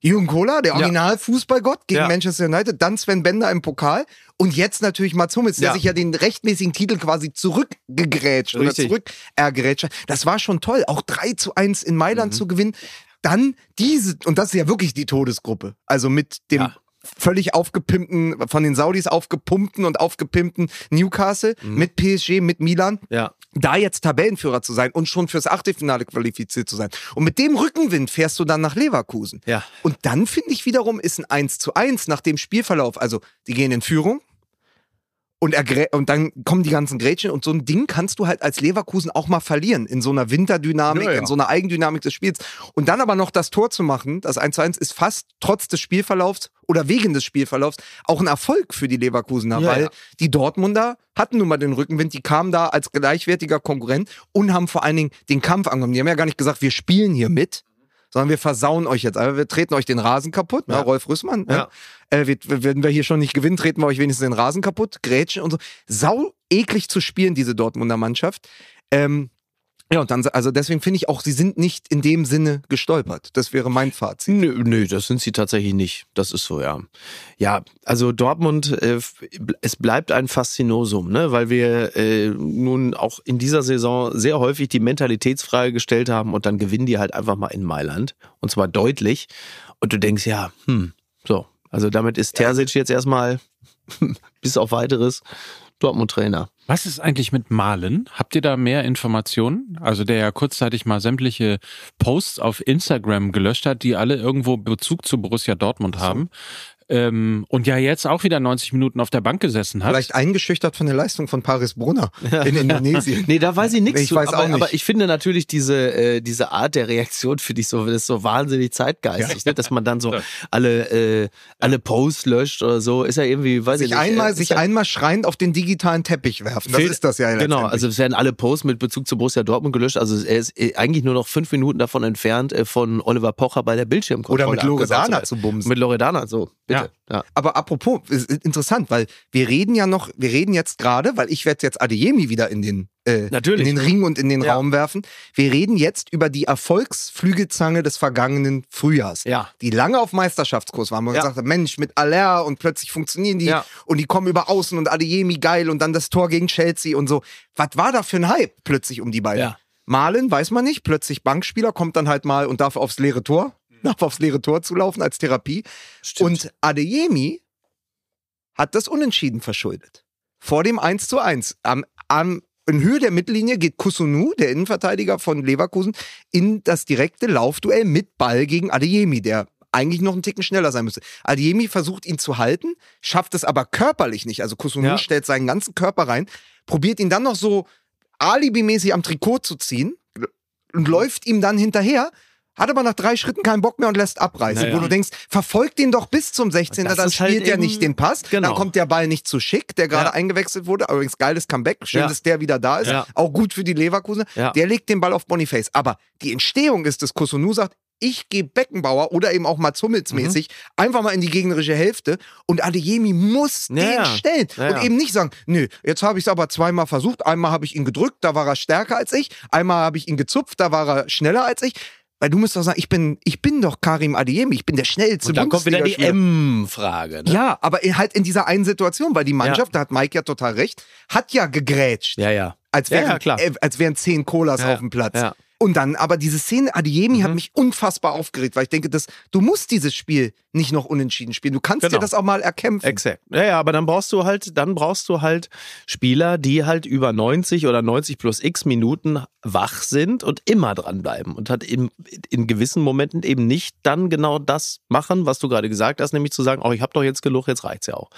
S3: Jürgen Kohler, der. Original-Fußballgott gegen
S2: Ja.
S3: Manchester United, dann Sven Bender im Pokal und jetzt natürlich Mats Hummels, der
S2: Ja.
S3: sich ja den rechtmäßigen Titel quasi zurückgegrätscht oder
S2: Richtig.
S3: zurückergrätscht hat. Das war schon toll, auch 3 zu 1 in
S2: Mhm.
S3: Mailand zu gewinnen. Dann diese, und das ist ja wirklich die Todesgruppe, also mit dem
S2: Ja.
S3: völlig aufgepimpten, von den Saudis aufgepumpten und aufgepimpten Newcastle
S2: Mhm.
S3: mit PSG, mit Milan
S2: Ja.
S3: Da jetzt Tabellenführer zu sein und schon fürs Achtelfinale qualifiziert zu sein. Und mit dem Rückenwind fährst du dann nach Leverkusen.
S2: Ja.
S3: Und dann finde ich wiederum, ist ein 1 zu 1 nach dem Spielverlauf. Also, die gehen in Führung. Und, ergrä- und dann kommen die ganzen Grätschen und so ein Ding kannst du halt als Leverkusen auch mal verlieren. In so einer Winterdynamik,
S2: Ja, ja.
S3: in so einer Eigendynamik des Spiels. Und dann aber noch das Tor zu machen, das 1 zu 1, ist fast trotz des Spielverlaufs oder wegen des Spielverlaufs auch ein Erfolg für die Leverkusener,
S2: Ja,
S3: weil die Dortmunder hatten nun mal den Rückenwind, die kamen da als gleichwertiger Konkurrent und haben vor allen Dingen den Kampf angenommen. Die haben ja gar nicht gesagt, wir spielen hier mit, sondern wir versauen euch jetzt. Aber wir treten euch den Rasen kaputt, ne?
S2: Ja.
S3: Rolf Rüssmann. Ne?
S2: Ja.
S3: Äh, wir, wenn wir hier schon nicht gewinnen, treten wir euch wenigstens den Rasen kaputt, Grätschen und so. Sau eklig zu spielen, diese Dortmunder Mannschaft. Ähm, ja, und dann, also deswegen finde ich auch, sie sind nicht in dem Sinne gestolpert. Das wäre mein Fazit.
S2: Nö, nö, das sind sie tatsächlich nicht. Das ist so, ja. Ja, also Dortmund, äh, es bleibt ein Faszinosum, ne? weil wir äh, nun auch in dieser Saison sehr häufig die Mentalitätsfrage gestellt haben und dann gewinnen die halt einfach mal in Mailand. Und zwar deutlich. Und du denkst, ja, hm, so. Also damit ist Terzic jetzt erstmal bis auf weiteres Dortmund-Trainer.
S1: Was ist eigentlich mit Malen? Habt ihr da mehr Informationen? Also der ja kurzzeitig mal sämtliche Posts auf Instagram gelöscht hat, die alle irgendwo Bezug zu Borussia Dortmund haben. Ähm, und ja jetzt auch wieder 90 Minuten auf der Bank gesessen hat.
S3: Vielleicht eingeschüchtert von der Leistung von Paris Brunner in Indonesien.
S2: Nee, da weiß ich nichts
S3: Ich
S2: zu,
S3: weiß
S2: aber,
S3: auch nicht.
S2: aber ich finde natürlich diese, äh, diese Art der Reaktion für dich so, das ist so wahnsinnig zeitgeistig, ne? dass man dann so alle, äh, alle Posts löscht oder so, ist ja irgendwie, weiß
S3: sich
S2: ich nicht.
S3: einmal,
S2: äh,
S3: sich
S2: ist ja,
S3: einmal schreiend auf den digitalen Teppich werfen. Das
S2: Fehlt-
S3: ist das ja
S2: Genau, also es werden alle Posts mit Bezug zu Borussia Dortmund gelöscht. Also er ist äh, eigentlich nur noch fünf Minuten davon entfernt, äh, von Oliver Pocher bei der Bildschirmkontrolle
S3: Oder mit Loredana zu bumsen.
S2: Mit Loredana, so, bitte. Ja.
S3: Aber apropos, interessant, weil wir reden ja noch, wir reden jetzt gerade, weil ich werde jetzt Adeyemi wieder in den, äh,
S2: Natürlich.
S3: in den Ring und in den
S2: Ja.
S3: Raum werfen. Wir reden jetzt über die Erfolgsflügelzange des vergangenen Frühjahrs.
S2: Ja.
S3: Die lange auf Meisterschaftskurs waren, wo man
S2: Ja.
S3: gesagt hat, Mensch, mit Aller und plötzlich funktionieren die
S2: Ja.
S3: und die kommen über außen und Adeyemi geil und dann das Tor gegen Chelsea und so. Was war da für ein Hype plötzlich um die beiden?
S2: Ja.
S3: Malen, weiß man nicht, plötzlich Bankspieler, kommt dann halt mal und darf aufs leere Tor, darf aufs leere Tor zulaufen als Therapie. Und Adeyemi hat das Unentschieden verschuldet. Vor dem 1 zu 1. Am, am, in Höhe der Mittellinie geht Kusunu, der Innenverteidiger von Leverkusen, in das direkte Laufduell mit Ball gegen Adeyemi, der eigentlich noch einen Ticken schneller sein müsste. Adeyemi versucht ihn zu halten, schafft es aber körperlich nicht. Also Kusunu
S2: Ja.
S3: stellt seinen ganzen Körper rein, probiert ihn dann noch so alibimäßig am Trikot zu ziehen und läuft ihm dann hinterher, hat aber nach drei Schritten keinen Bock mehr und lässt abreißen.
S2: Naja.
S3: Wo du denkst, verfolg den doch bis zum 16er,
S2: Das
S3: dann
S2: halt
S3: spielt er
S2: eben-
S3: nicht den Pass,
S2: Genau.
S3: dann kommt der Ball nicht zu schick, der gerade
S2: Ja.
S3: eingewechselt wurde. Übrigens geiles Comeback, schön,
S2: Ja.
S3: dass der wieder da ist.
S2: Ja.
S3: Auch gut für die Leverkusen. Der legt den Ball auf Boniface. Aber die Entstehung ist, dass Kusunu sagt, ich gebe Beckenbauer oder eben auch Mats Hummels
S2: Mhm.
S3: einfach mal in die gegnerische Hälfte und Adeyemi muss
S2: Ja,
S3: den stellen
S2: Ja,
S3: und eben nicht sagen, nö, jetzt habe ich es aber zweimal versucht, einmal habe ich ihn gedrückt, da war er stärker als ich, einmal habe ich ihn gezupft, da war er schneller als ich. Weil du musst doch sagen, ich bin, ich bin doch Karim Adeyemi, ich bin der schnellste
S2: Und dann kommt wieder die. M-Frage. Ne?
S3: Ja, aber halt in dieser einen Situation, weil die Mannschaft, da hat Mike ja total recht, hat ja gegrätscht.
S2: ja, ja.
S3: Als
S2: Ja,
S3: wären,
S2: ja, klar.
S3: Äh, als wären zehn Colas
S2: Ja,
S3: auf dem Platz.
S2: ja. Mhm.
S3: Und dann, aber diese Szene, Adeyemi hat mich unfassbar aufgeregt, weil ich denke, dass, du musst dieses Spiel nicht noch unentschieden spielen. Du kannst
S2: Genau.
S3: dir das auch mal erkämpfen.
S2: Exakt. Ja, ja, aber dann brauchst du halt, dann brauchst du halt Spieler, die halt über 90 oder 90 plus x Minuten wach sind und immer dranbleiben und halt in, in gewissen Momenten eben nicht dann genau das machen, was du gerade gesagt hast, nämlich zu sagen, oh, ich habe doch jetzt genug, jetzt reicht's ja auch.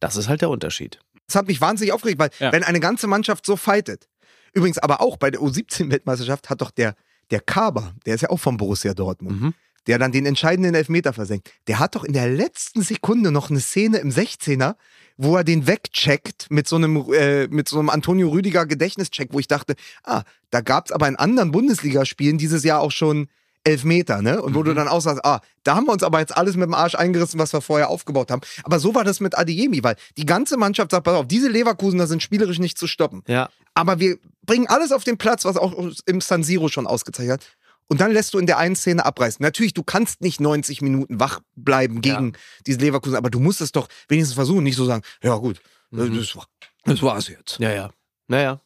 S2: Das ist halt der Unterschied.
S3: Das hat mich wahnsinnig aufgeregt, weil
S1: Ja.
S3: wenn eine ganze Mannschaft so fightet, übrigens aber auch bei der U17-Weltmeisterschaft hat doch der, der Kaber, der ist ja auch vom Borussia Dortmund,
S2: Mhm.
S3: der dann den entscheidenden Elfmeter versenkt, der hat doch in der letzten Sekunde noch eine Szene im 16er, wo er den wegcheckt mit so einem, äh, mit so einem Antonio Rüdiger Gedächtnischeck, wo ich dachte, ah, da gab es aber in anderen Bundesligaspielen dieses Jahr auch schon Elfmeter, ne? Und wo du dann auch sagst, ah, da haben wir uns aber jetzt alles mit dem Arsch eingerissen, was wir vorher aufgebaut haben. Aber so war das mit Adeyemi, weil die ganze Mannschaft sagt, pass auf, diese Leverkusener sind spielerisch nicht zu stoppen.
S2: Ja.
S3: Aber wir bringen alles auf den Platz, was auch im San Siro schon ausgezeichnet hat. Und dann lässt du in der einen Szene abreißen. Natürlich, du kannst nicht 90 Minuten wach bleiben gegen diese Leverkusen, aber du musst es doch wenigstens versuchen, nicht so sagen, ja gut, das, war- das war's jetzt.
S2: Ja, ja. Naja.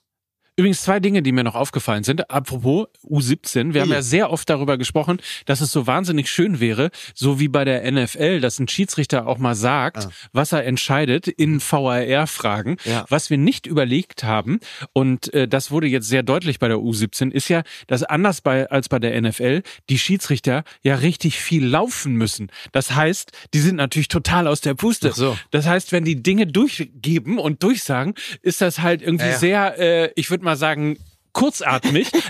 S1: Übrigens zwei Dinge, die mir noch aufgefallen sind. Apropos U17, wir haben ja sehr oft darüber gesprochen, dass es so wahnsinnig schön wäre, so wie bei der NFL, dass ein Schiedsrichter auch mal sagt, was er entscheidet in VAR-Fragen.
S2: Ja.
S1: Was wir nicht überlegt haben, und äh, das wurde jetzt sehr deutlich bei der U17, ist ja, dass anders bei, als bei der NFL die Schiedsrichter ja richtig viel laufen müssen. Das heißt, die sind natürlich total aus der Puste.
S2: So.
S1: Das heißt, wenn die Dinge durchgeben und durchsagen, ist das halt irgendwie
S3: ja.
S1: sehr, äh, ich würde mal sagen, kurzatmig.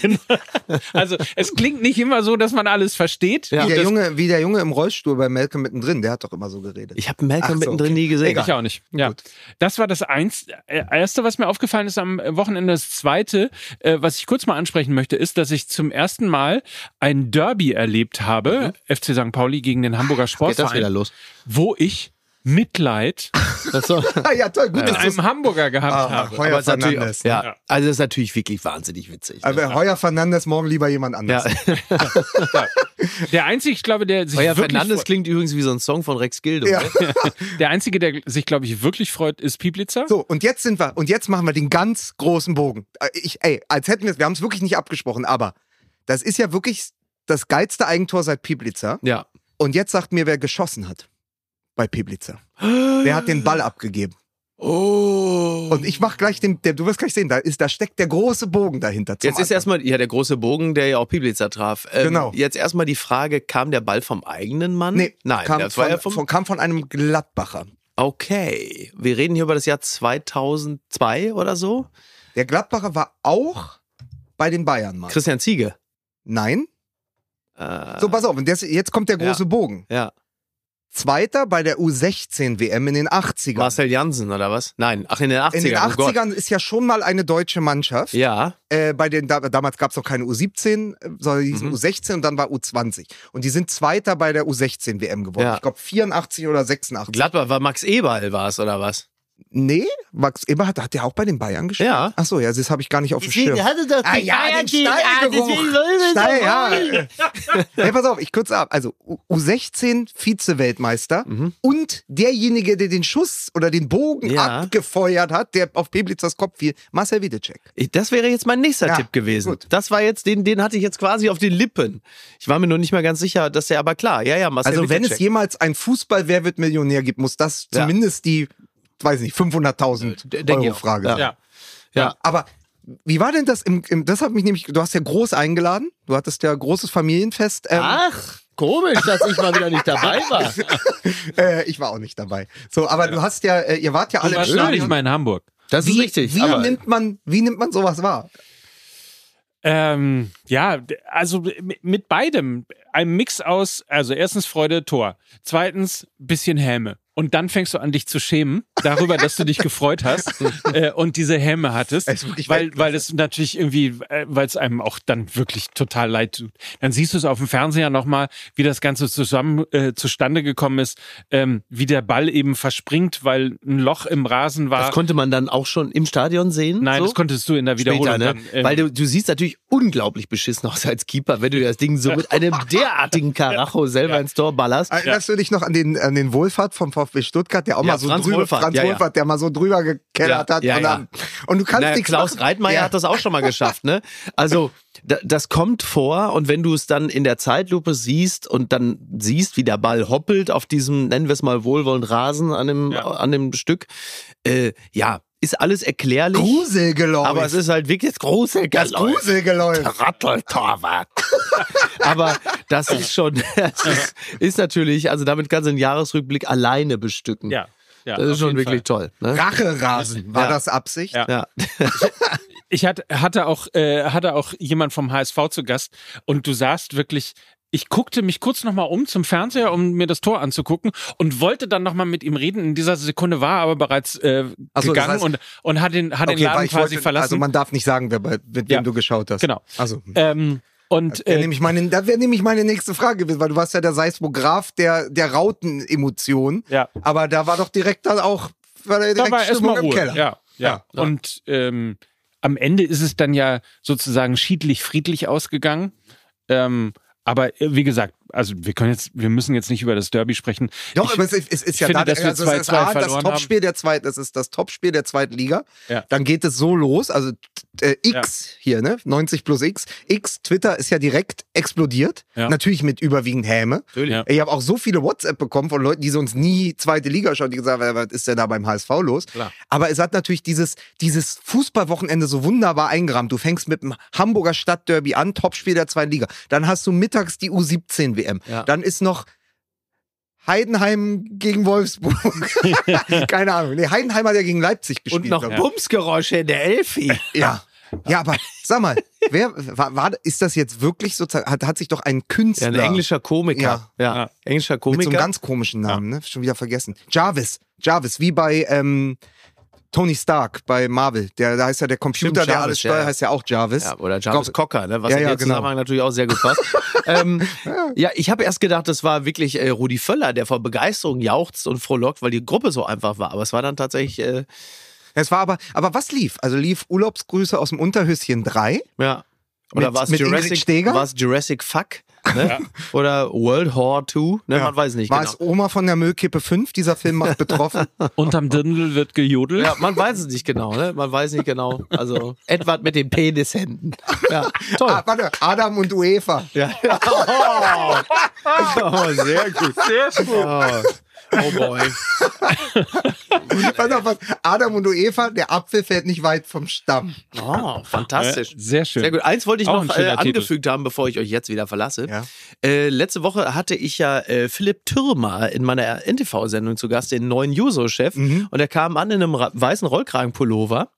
S1: Genau. Also es klingt nicht immer so, dass man alles versteht.
S2: Ja.
S3: Wie der, Junge, wie der Junge im Rollstuhl bei Malcolm mittendrin, der hat doch immer so geredet.
S2: Ich habe Malcolm
S3: so,
S2: mittendrin
S3: okay.
S2: nie gesehen.
S3: Egal.
S1: Ich auch nicht. Ja.
S3: Gut.
S1: Das war das eins, äh, erste, was mir aufgefallen ist am Wochenende. Das zweite, äh, was ich kurz mal ansprechen möchte, ist, dass ich zum ersten Mal ein Derby erlebt habe, FC St. Pauli gegen den Hamburger
S2: Geht das wieder
S1: Sportverein,
S2: los?
S1: wo ich Mitleid
S2: Das so.
S3: Ja, toll, gut, du's-
S1: einem Hamburger gehabt
S3: Ah,
S1: habe.
S3: Heuer
S2: Aber
S3: Fernandes.
S2: ja,
S1: Ja.
S2: also das ist natürlich wirklich wahnsinnig witzig. Ne?
S3: Aber Heuer Fernandes morgen lieber jemand anders.
S2: ja.
S1: Der einzige, ich glaube, der sich
S2: Euer
S1: wirklich
S2: Fernandes klingt übrigens wie so ein Song von Rex Gildo.
S3: Ja.
S2: ne?
S1: der einzige, der sich, glaube ich, wirklich freut, ist Pieplitzer.
S3: So, und jetzt sind wir, und jetzt machen wir den ganz großen Bogen. Äh, Ich, ey, als hätten wir es, wir haben es wirklich nicht abgesprochen, aber das ist ja wirklich das geilste Eigentor seit Piblitzer.
S2: ja.
S3: Und jetzt sagt mir, wer geschossen hat bei Piblitzer. Wer hat den Ball abgegeben?
S2: Oh.
S3: Und ich mach gleich den, der, du wirst gleich sehen, da ist, da steckt der große Bogen dahinter.
S2: Jetzt ist erstmal, ja, der große Bogen, der ja auch Piblitzer traf. Ähm,
S3: Genau.
S2: Jetzt erstmal die Frage, kam der Ball vom eigenen Mann?
S3: Nee,
S2: Nein,
S3: kam,
S2: das war
S3: von,
S2: ja vom...
S3: von, kam von einem Gladbacher.
S2: Okay, wir reden hier über das Jahr 2002 oder so.
S3: Der Gladbacher war auch bei den Bayern mal.
S2: Christian Ziege.
S3: Nein?
S2: Äh,
S3: So, pass auf, jetzt, jetzt kommt der große Bogen.
S2: ja.
S3: Zweiter bei der U16 WM in den 80ern.
S2: Marcel Jansen oder was? Nein, ach in den 80ern.
S3: in den
S2: oh Gott.
S3: 80ern ist ja schon mal eine deutsche Mannschaft.
S2: Ja,
S3: Äh, bei den, da, damals gab es noch keine U17, äh, sondern die
S2: Mhm.
S3: U16 und dann war U20. Und die sind Zweiter bei der U16 WM geworden.
S2: Ja.
S3: Ich glaube 84 oder 86.
S2: Gladbach war Max Eberl war es oder was?
S3: Nee, Max Eberhardt hat der auch bei den Bayern gespielt?
S2: Ja.
S3: Ach so, ja, das habe ich gar nicht auf dem Schirm.
S2: hatte doch
S3: Ah ja, den Stallgeruch. Steil, ja. hey, pass auf, ich kürze ab. Also U- U16 Vize-Weltmeister
S2: Mhm.
S3: und derjenige, der den Schuss oder den Bogen
S2: Ja.
S3: abgefeuert hat, der auf Peblitzers Kopf fiel, Marcel Wiedecek.
S2: Das wäre jetzt mein nächster
S3: Ja,
S2: Tipp gewesen.
S3: gut.
S2: Das war jetzt, den, den hatte ich jetzt quasi auf den Lippen. Ich war mir nur nicht mehr ganz sicher, dass der aber klar. Ja, ja, Marcel
S3: Also wenn es jemals ein Fußball-Wer wird Millionär gibt, muss das
S2: Ja.
S3: zumindest die, weiß nicht, 500.000
S2: Äh, denke ich
S3: Euro. Frage
S2: Ja.
S1: Ja.
S2: Ja.
S3: Aber wie war denn das im, im, das hat mich nämlich, du hast ja groß eingeladen, du hattest ja großes Familienfest. Ähm,
S2: Ach, komisch, dass ich mal wieder nicht dabei war.
S3: äh, ich war auch nicht dabei. So, aber du hast ja, äh, ihr wart ja
S1: Du
S3: alle
S1: nicht
S3: Stadion.
S1: mal in Hamburg.
S2: Das
S3: Wie,
S2: ist richtig.
S3: wie
S2: aber
S3: nimmt man, wie nimmt man sowas wahr?
S1: Ähm, ja, also mit- mit beidem. Ein Mix aus, also erstens Freude, Tor. Zweitens, bisschen Häme. Und dann fängst du an, dich zu schämen darüber, dass du dich gefreut hast äh, und diese Häme hattest. Weil, weil es natürlich irgendwie, äh, weil es einem auch dann wirklich total leid tut. Dann siehst du es auf dem Fernseher nochmal, wie das Ganze zusammen äh, zustande gekommen ist, ähm, wie der Ball eben verspringt, weil ein Loch im Rasen war.
S2: das konnte man dann auch schon im Stadion sehen.
S1: Nein,
S2: so?
S1: das konntest du in der Wiederholung
S2: Später, ne?
S1: dann. ähm,
S2: Weil du, du siehst natürlich unglaublich beschissen aus als Keeper, wenn du das Ding so mit einem derartigen Karacho selber ins Tor ballerst.
S3: Erinnerst du dich noch an den, an den Wohlfahrt vom VfB Stuttgart, der auch
S2: Ja,
S3: mal so
S2: Franz
S3: drüber,
S2: Wohlfahrt,
S3: Franz
S2: ja, ja.
S3: Wohlfahrt, der mal so drüber gekellert
S2: Ja,
S3: hat.
S2: ja,
S3: und,
S2: ja.
S3: dann, und du kannst
S2: Naja,
S3: nichts
S2: Klaus
S3: machen.
S2: Reitmeier
S3: Ja.
S2: hat das auch schon mal geschafft, ne? Also, da, das kommt vor und wenn du es dann in der Zeitlupe siehst und dann siehst, wie der Ball hoppelt auf diesem, nennen wir es mal wohlwollend Rasen an dem,
S1: Ja.
S2: an dem Stück, äh, ja, ist alles erklärlich.
S3: Gruselgeläuf.
S2: Aber es ist halt wirklich das große
S3: das Gruselgeläuf.
S2: Ratteltorwart. Aber das ist schon, das ist, ist natürlich, also damit kannst du einen Jahresrückblick alleine bestücken.
S1: ja, ja,
S2: Das ist schon wirklich
S1: Fall.
S2: toll. Ne?
S3: Racherasen. War
S2: Ja.
S3: das Absicht?
S1: Ja.
S2: Ja.
S1: Ich hatte, hatte auch, äh, hatte auch jemand vom HSV zu Gast und du sahst wirklich, ich guckte mich kurz nochmal um zum Fernseher, um mir das Tor anzugucken und wollte dann nochmal mit ihm reden. In dieser Sekunde war er aber bereits äh,
S3: so, das
S1: gegangen
S3: heißt-
S1: und, und hat den, hat den
S3: Okay, weil
S1: Laden quasi
S3: wollte,
S1: verlassen.
S3: also man darf nicht sagen, wer bei, mit wem
S1: Ja.
S3: du geschaut hast.
S1: Genau.
S3: Also,
S1: ähm, und äh,
S3: nämlich meine, da wäre nämlich meine nächste Frage gewesen, weil du warst ja der Seismograph der, der Rautenemotion.
S1: ja,
S3: Aber da war doch direkt dann auch war da
S1: da
S3: direkt
S1: war
S3: Stimmung
S1: erstmal
S3: im
S1: Ruhe.
S3: Keller.
S1: Ja, ja.
S3: Ja.
S1: Und ähm, am Ende ist es dann ja sozusagen schiedlich friedlich ausgegangen. Ähm, aber äh, wie gesagt, also wir können jetzt, wir müssen jetzt nicht über das Derby sprechen.
S3: Doch,
S1: ich,
S3: aber es ist, es ist ja
S1: finde,
S3: da,
S1: dass wir
S3: also es ist
S1: 2-2
S3: A, das
S1: verloren
S3: Topspiel der zweiten, das ist das Topspiel der zweiten Liga.
S1: Ja.
S3: Dann geht es so los, also äh, X hier, ne? 90 plus X. X, Twitter ist ja direkt explodiert.
S1: Ja.
S3: Natürlich mit überwiegend Häme.
S2: Natürlich.
S1: Ja.
S3: Ich habe auch so viele WhatsApp bekommen von Leuten, die sonst nie zweite Liga schauen, die gesagt haben, was ist denn da beim HSV los?
S2: Klar.
S3: Aber es hat natürlich dieses, dieses Fußballwochenende so wunderbar eingerahmt. Du fängst mit dem Hamburger Stadtderby an, Topspiel der zweiten Liga. Dann hast du mittags die U17 WM.
S2: Ja.
S3: Dann ist noch Heidenheim gegen Wolfsburg. Keine Ahnung. Nee, Heidenheim hat ja gegen Leipzig gespielt.
S2: Und noch. Bumsgeräusche in der Elfi.
S3: Ja. Ja, aber sag mal, wer war, war ist das jetzt wirklich sozusagen hat, hat sich doch ein
S2: Ja,
S3: Künstler
S2: ein englischer Komiker.
S3: Ja.
S2: Ja,
S1: Ja.
S2: englischer
S3: mit so
S2: Komiker.
S3: einem ganz komischen Namen, ne? Schon wieder vergessen. Jarvis, Jarvis, wie bei ähm, Tony Stark bei Marvel. Der da heißt ja der Computer,
S2: Stimmt,
S3: der
S2: Jarvis,
S3: alles steuert,
S2: ja.
S3: heißt ja auch Jarvis.
S2: Ja, oder Jarvis
S3: Glaub-
S2: Cocker, ne? was
S3: Ja,
S2: in
S3: ja,
S2: dem
S3: genau.
S2: Zusammenhang natürlich auch sehr gut passt. ähm, ja, ich habe erst gedacht, das war wirklich äh, Rudi Völler, der vor Begeisterung jauchzt und frohlockt, weil die Gruppe so einfach war. Aber es war dann tatsächlich, äh,
S3: Es war aber, aber was lief? Also lief Urlaubsgrüße aus dem Unterhöschen 3.
S2: ja. Oder war es Jurassic, Jurassic Fuck? Ne? Oder World War II? Ne?
S3: Ja.
S2: Man weiß nicht
S3: War
S2: genau.
S3: es Oma von der Müllkippe 5? Dieser Film macht betroffen.
S1: Unterm Dirndl wird gejodelt.
S2: Ja, man weiß es nicht genau, ne? Man weiß nicht genau. Also Edward mit den Penishänden. Ja, toll.
S3: ah, warte, Adam und UEFA.
S2: Ja. Oh, oh sehr gut. Sehr gut. Oh, oh boy.
S3: Pass auf, was? Adam und UEFA, der Apfel fällt nicht weit vom Stamm.
S2: Oh, fantastisch.
S1: Sehr schön.
S2: Sehr gut. Eins wollte ich
S1: Auch
S2: noch äh, angefügt haben, bevor ich euch jetzt wieder verlasse.
S3: Ja.
S2: Äh, letzte Woche hatte ich ja äh, Philipp Türmer in meiner NTV-Sendung zu Gast, den neuen Juso-Chef.
S3: Mhm.
S2: Und er kam an in einem weißen Rollkragenpullover.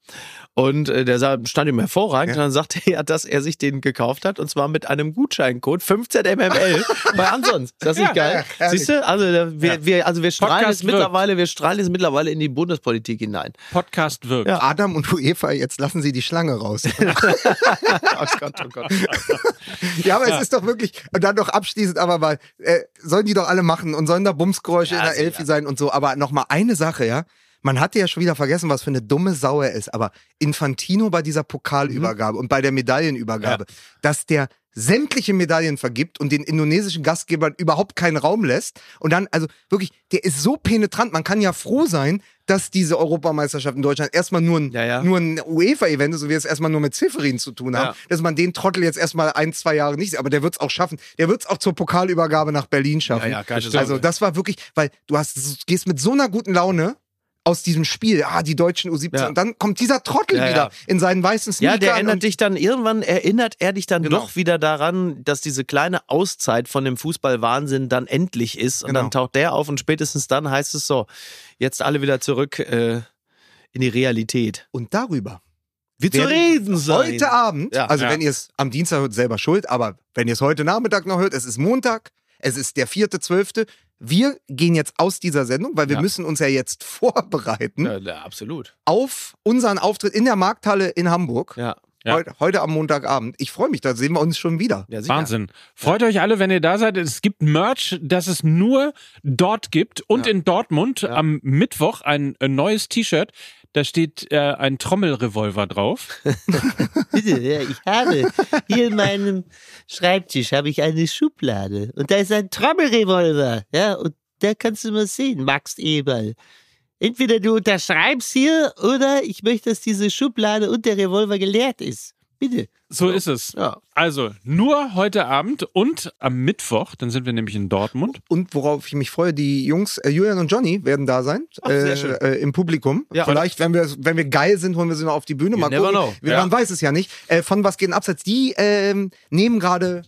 S2: Und äh, der sah, stand ihm hervorragend.
S3: Ja.
S2: Und dann sagte er, dass er sich den gekauft hat. Und zwar mit einem Gutscheincode 15 MML bei Ansonst. Ist das nicht
S3: Ja,
S2: geil?
S3: ja.
S2: Siehst du? Also, wir, wir, also wir strahlen
S1: Podcast
S2: jetzt mittlerweile, wir strahlen jetzt mittlerweile in die Bundespolitik hinein.
S1: Podcast wirkt.
S2: Ja.
S3: Adam und UEFA, jetzt lassen sie die Schlange raus.
S2: Oh Gott, oh Gott.
S3: ja, aber es ist doch wirklich, und dann noch abschließend, aber mal, äh, sollen die doch alle machen und sollen da Bumsgeräusche
S2: Ja,
S3: in der. Elfi sein und so. Aber noch mal eine Sache, ja. Man hatte ja schon wieder vergessen, was für eine dumme Sau er ist. Aber Infantino bei dieser Pokalübergabe und bei der Medaillenübergabe, dass der sämtliche Medaillen vergibt und den indonesischen Gastgebern überhaupt keinen Raum lässt. Und dann, also wirklich, der ist so penetrant. Man kann ja froh sein, dass diese Europameisterschaft in Deutschland erstmal nur ein,
S2: Ja, ja.
S3: nur ein UEFA-Event ist, so wie wir es erstmal nur mit Zifferin zu tun haben,
S2: Ja.
S3: dass man den Trottel jetzt erstmal ein, zwei Jahre nicht sieht. Aber der wird es auch schaffen. Der wird es auch zur Pokalübergabe nach Berlin schaffen.
S2: Ja, ja, keine
S3: also das war wirklich, weil du hast, du gehst mit so einer guten Laune aus diesem Spiel, ah, die deutschen U17,
S2: Ja.
S3: und dann kommt dieser Trottel
S2: Ja, ja.
S3: wieder in seinen weißen Sneakern.
S2: Ja, der erinnert dich dann, irgendwann erinnert er dich dann
S3: Genau.
S2: doch wieder daran, dass diese kleine Auszeit von dem Fußballwahnsinn dann endlich ist. Und
S3: Genau.
S2: dann taucht der auf und spätestens dann heißt es so, jetzt alle wieder zurück äh, in die Realität.
S3: und darüber.
S2: Wie zu reden sein.
S3: Heute Abend,
S2: Ja.
S3: also
S1: Ja.
S3: wenn ihr es am Dienstag hört, selber schuld, aber wenn ihr es heute Nachmittag noch hört, es ist Montag, es ist der vierte, zwölfte. Wir gehen jetzt aus dieser Sendung, weil wir
S2: Ja.
S3: müssen uns ja jetzt vorbereiten
S2: Ja, ja, absolut.
S3: auf unseren Auftritt in der Markthalle in Hamburg.
S2: Ja,
S1: Ja.
S3: Heute, heute am Montagabend. Ich freue mich, da sehen wir uns schon wieder.
S2: ja.
S1: Wahnsinn. Freut euch alle, wenn ihr da seid. Es gibt Merch, das es nur dort gibt. Und in Dortmund am Mittwoch ein, ein neues T-Shirt. Da steht äh, ein Trommelrevolver drauf.
S6: Bitte, ja, ich habe hier in meinem Schreibtisch habe ich eine Schublade und da ist ein Trommelrevolver, ja, und da kannst du mal sehen, Max Eberl. Entweder du unterschreibst hier oder ich möchte, dass diese Schublade und der Revolver geleert ist. Bitte.
S1: So ist es.
S2: Ja.
S1: Also nur heute Abend und am Mittwoch, dann sind wir nämlich in Dortmund.
S3: Und worauf ich mich freue, die Jungs, äh, Julian und Johnny werden da sein,
S2: Ach, sehr
S3: äh,
S2: schön.
S3: äh, im Publikum.
S2: Ja.
S3: Vielleicht, wenn wir, wenn wir geil sind, holen wir sie noch auf die Bühne. Mal gucken.
S2: know.
S3: Wir-
S2: Ja.
S3: Man weiß es ja nicht. Äh, von was geht denn abseits? Die ähm, nehmen gerade,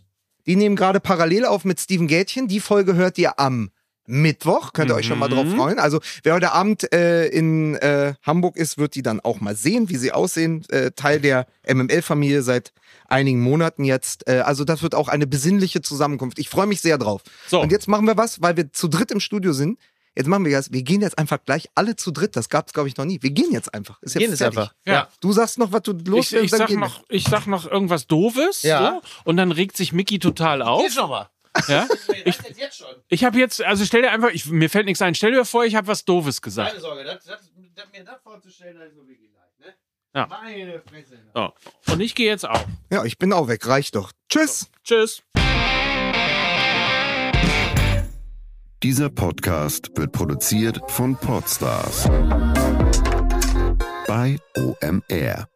S3: die nehmen gerade parallel auf mit Steven Gätchen. Die Folge hört ihr am Mittwoch, könnt ihr euch schon mal drauf
S1: Mhm.
S3: freuen. Also wer heute Abend äh, in äh, Hamburg ist, wird die dann auch mal sehen, wie sie aussehen. Äh, Teil der MML-Familie seit einigen Monaten jetzt. Äh, also das wird auch eine besinnliche Zusammenkunft. Ich freue mich sehr drauf.
S1: So.
S3: Und jetzt machen wir was, weil wir zu dritt im Studio sind. Jetzt machen wir das. Wir gehen jetzt einfach gleich alle zu dritt. Das gab es, glaube ich, noch nie. Wir gehen jetzt einfach. Ist
S2: gehen jetzt
S3: fertig.
S2: einfach.
S1: Ja.
S3: Du sagst noch, was du los
S1: Ich, ich, sag noch, ich sag noch irgendwas Doofes.
S2: Ja.
S1: So, und dann regt sich Mickey total auf.
S2: schon mal.
S1: Ja? Ich,
S2: jetzt schon.
S1: ich habe jetzt, also stell dir einfach, ich, mir fällt nichts ein. Stell dir vor, ich habe was Doofes gesagt.
S2: Sorge, das, das, das, mir das vorzustellen, das ist so wirklich leicht, ne?
S1: Ja.
S2: Meine Fresse.
S1: So. Und ich gehe jetzt auch.
S3: Ja, ich bin auch weg. Reicht doch. Tschüss.
S1: Tschüss.
S7: Dieser Podcast wird produziert von Podstars bei OMR.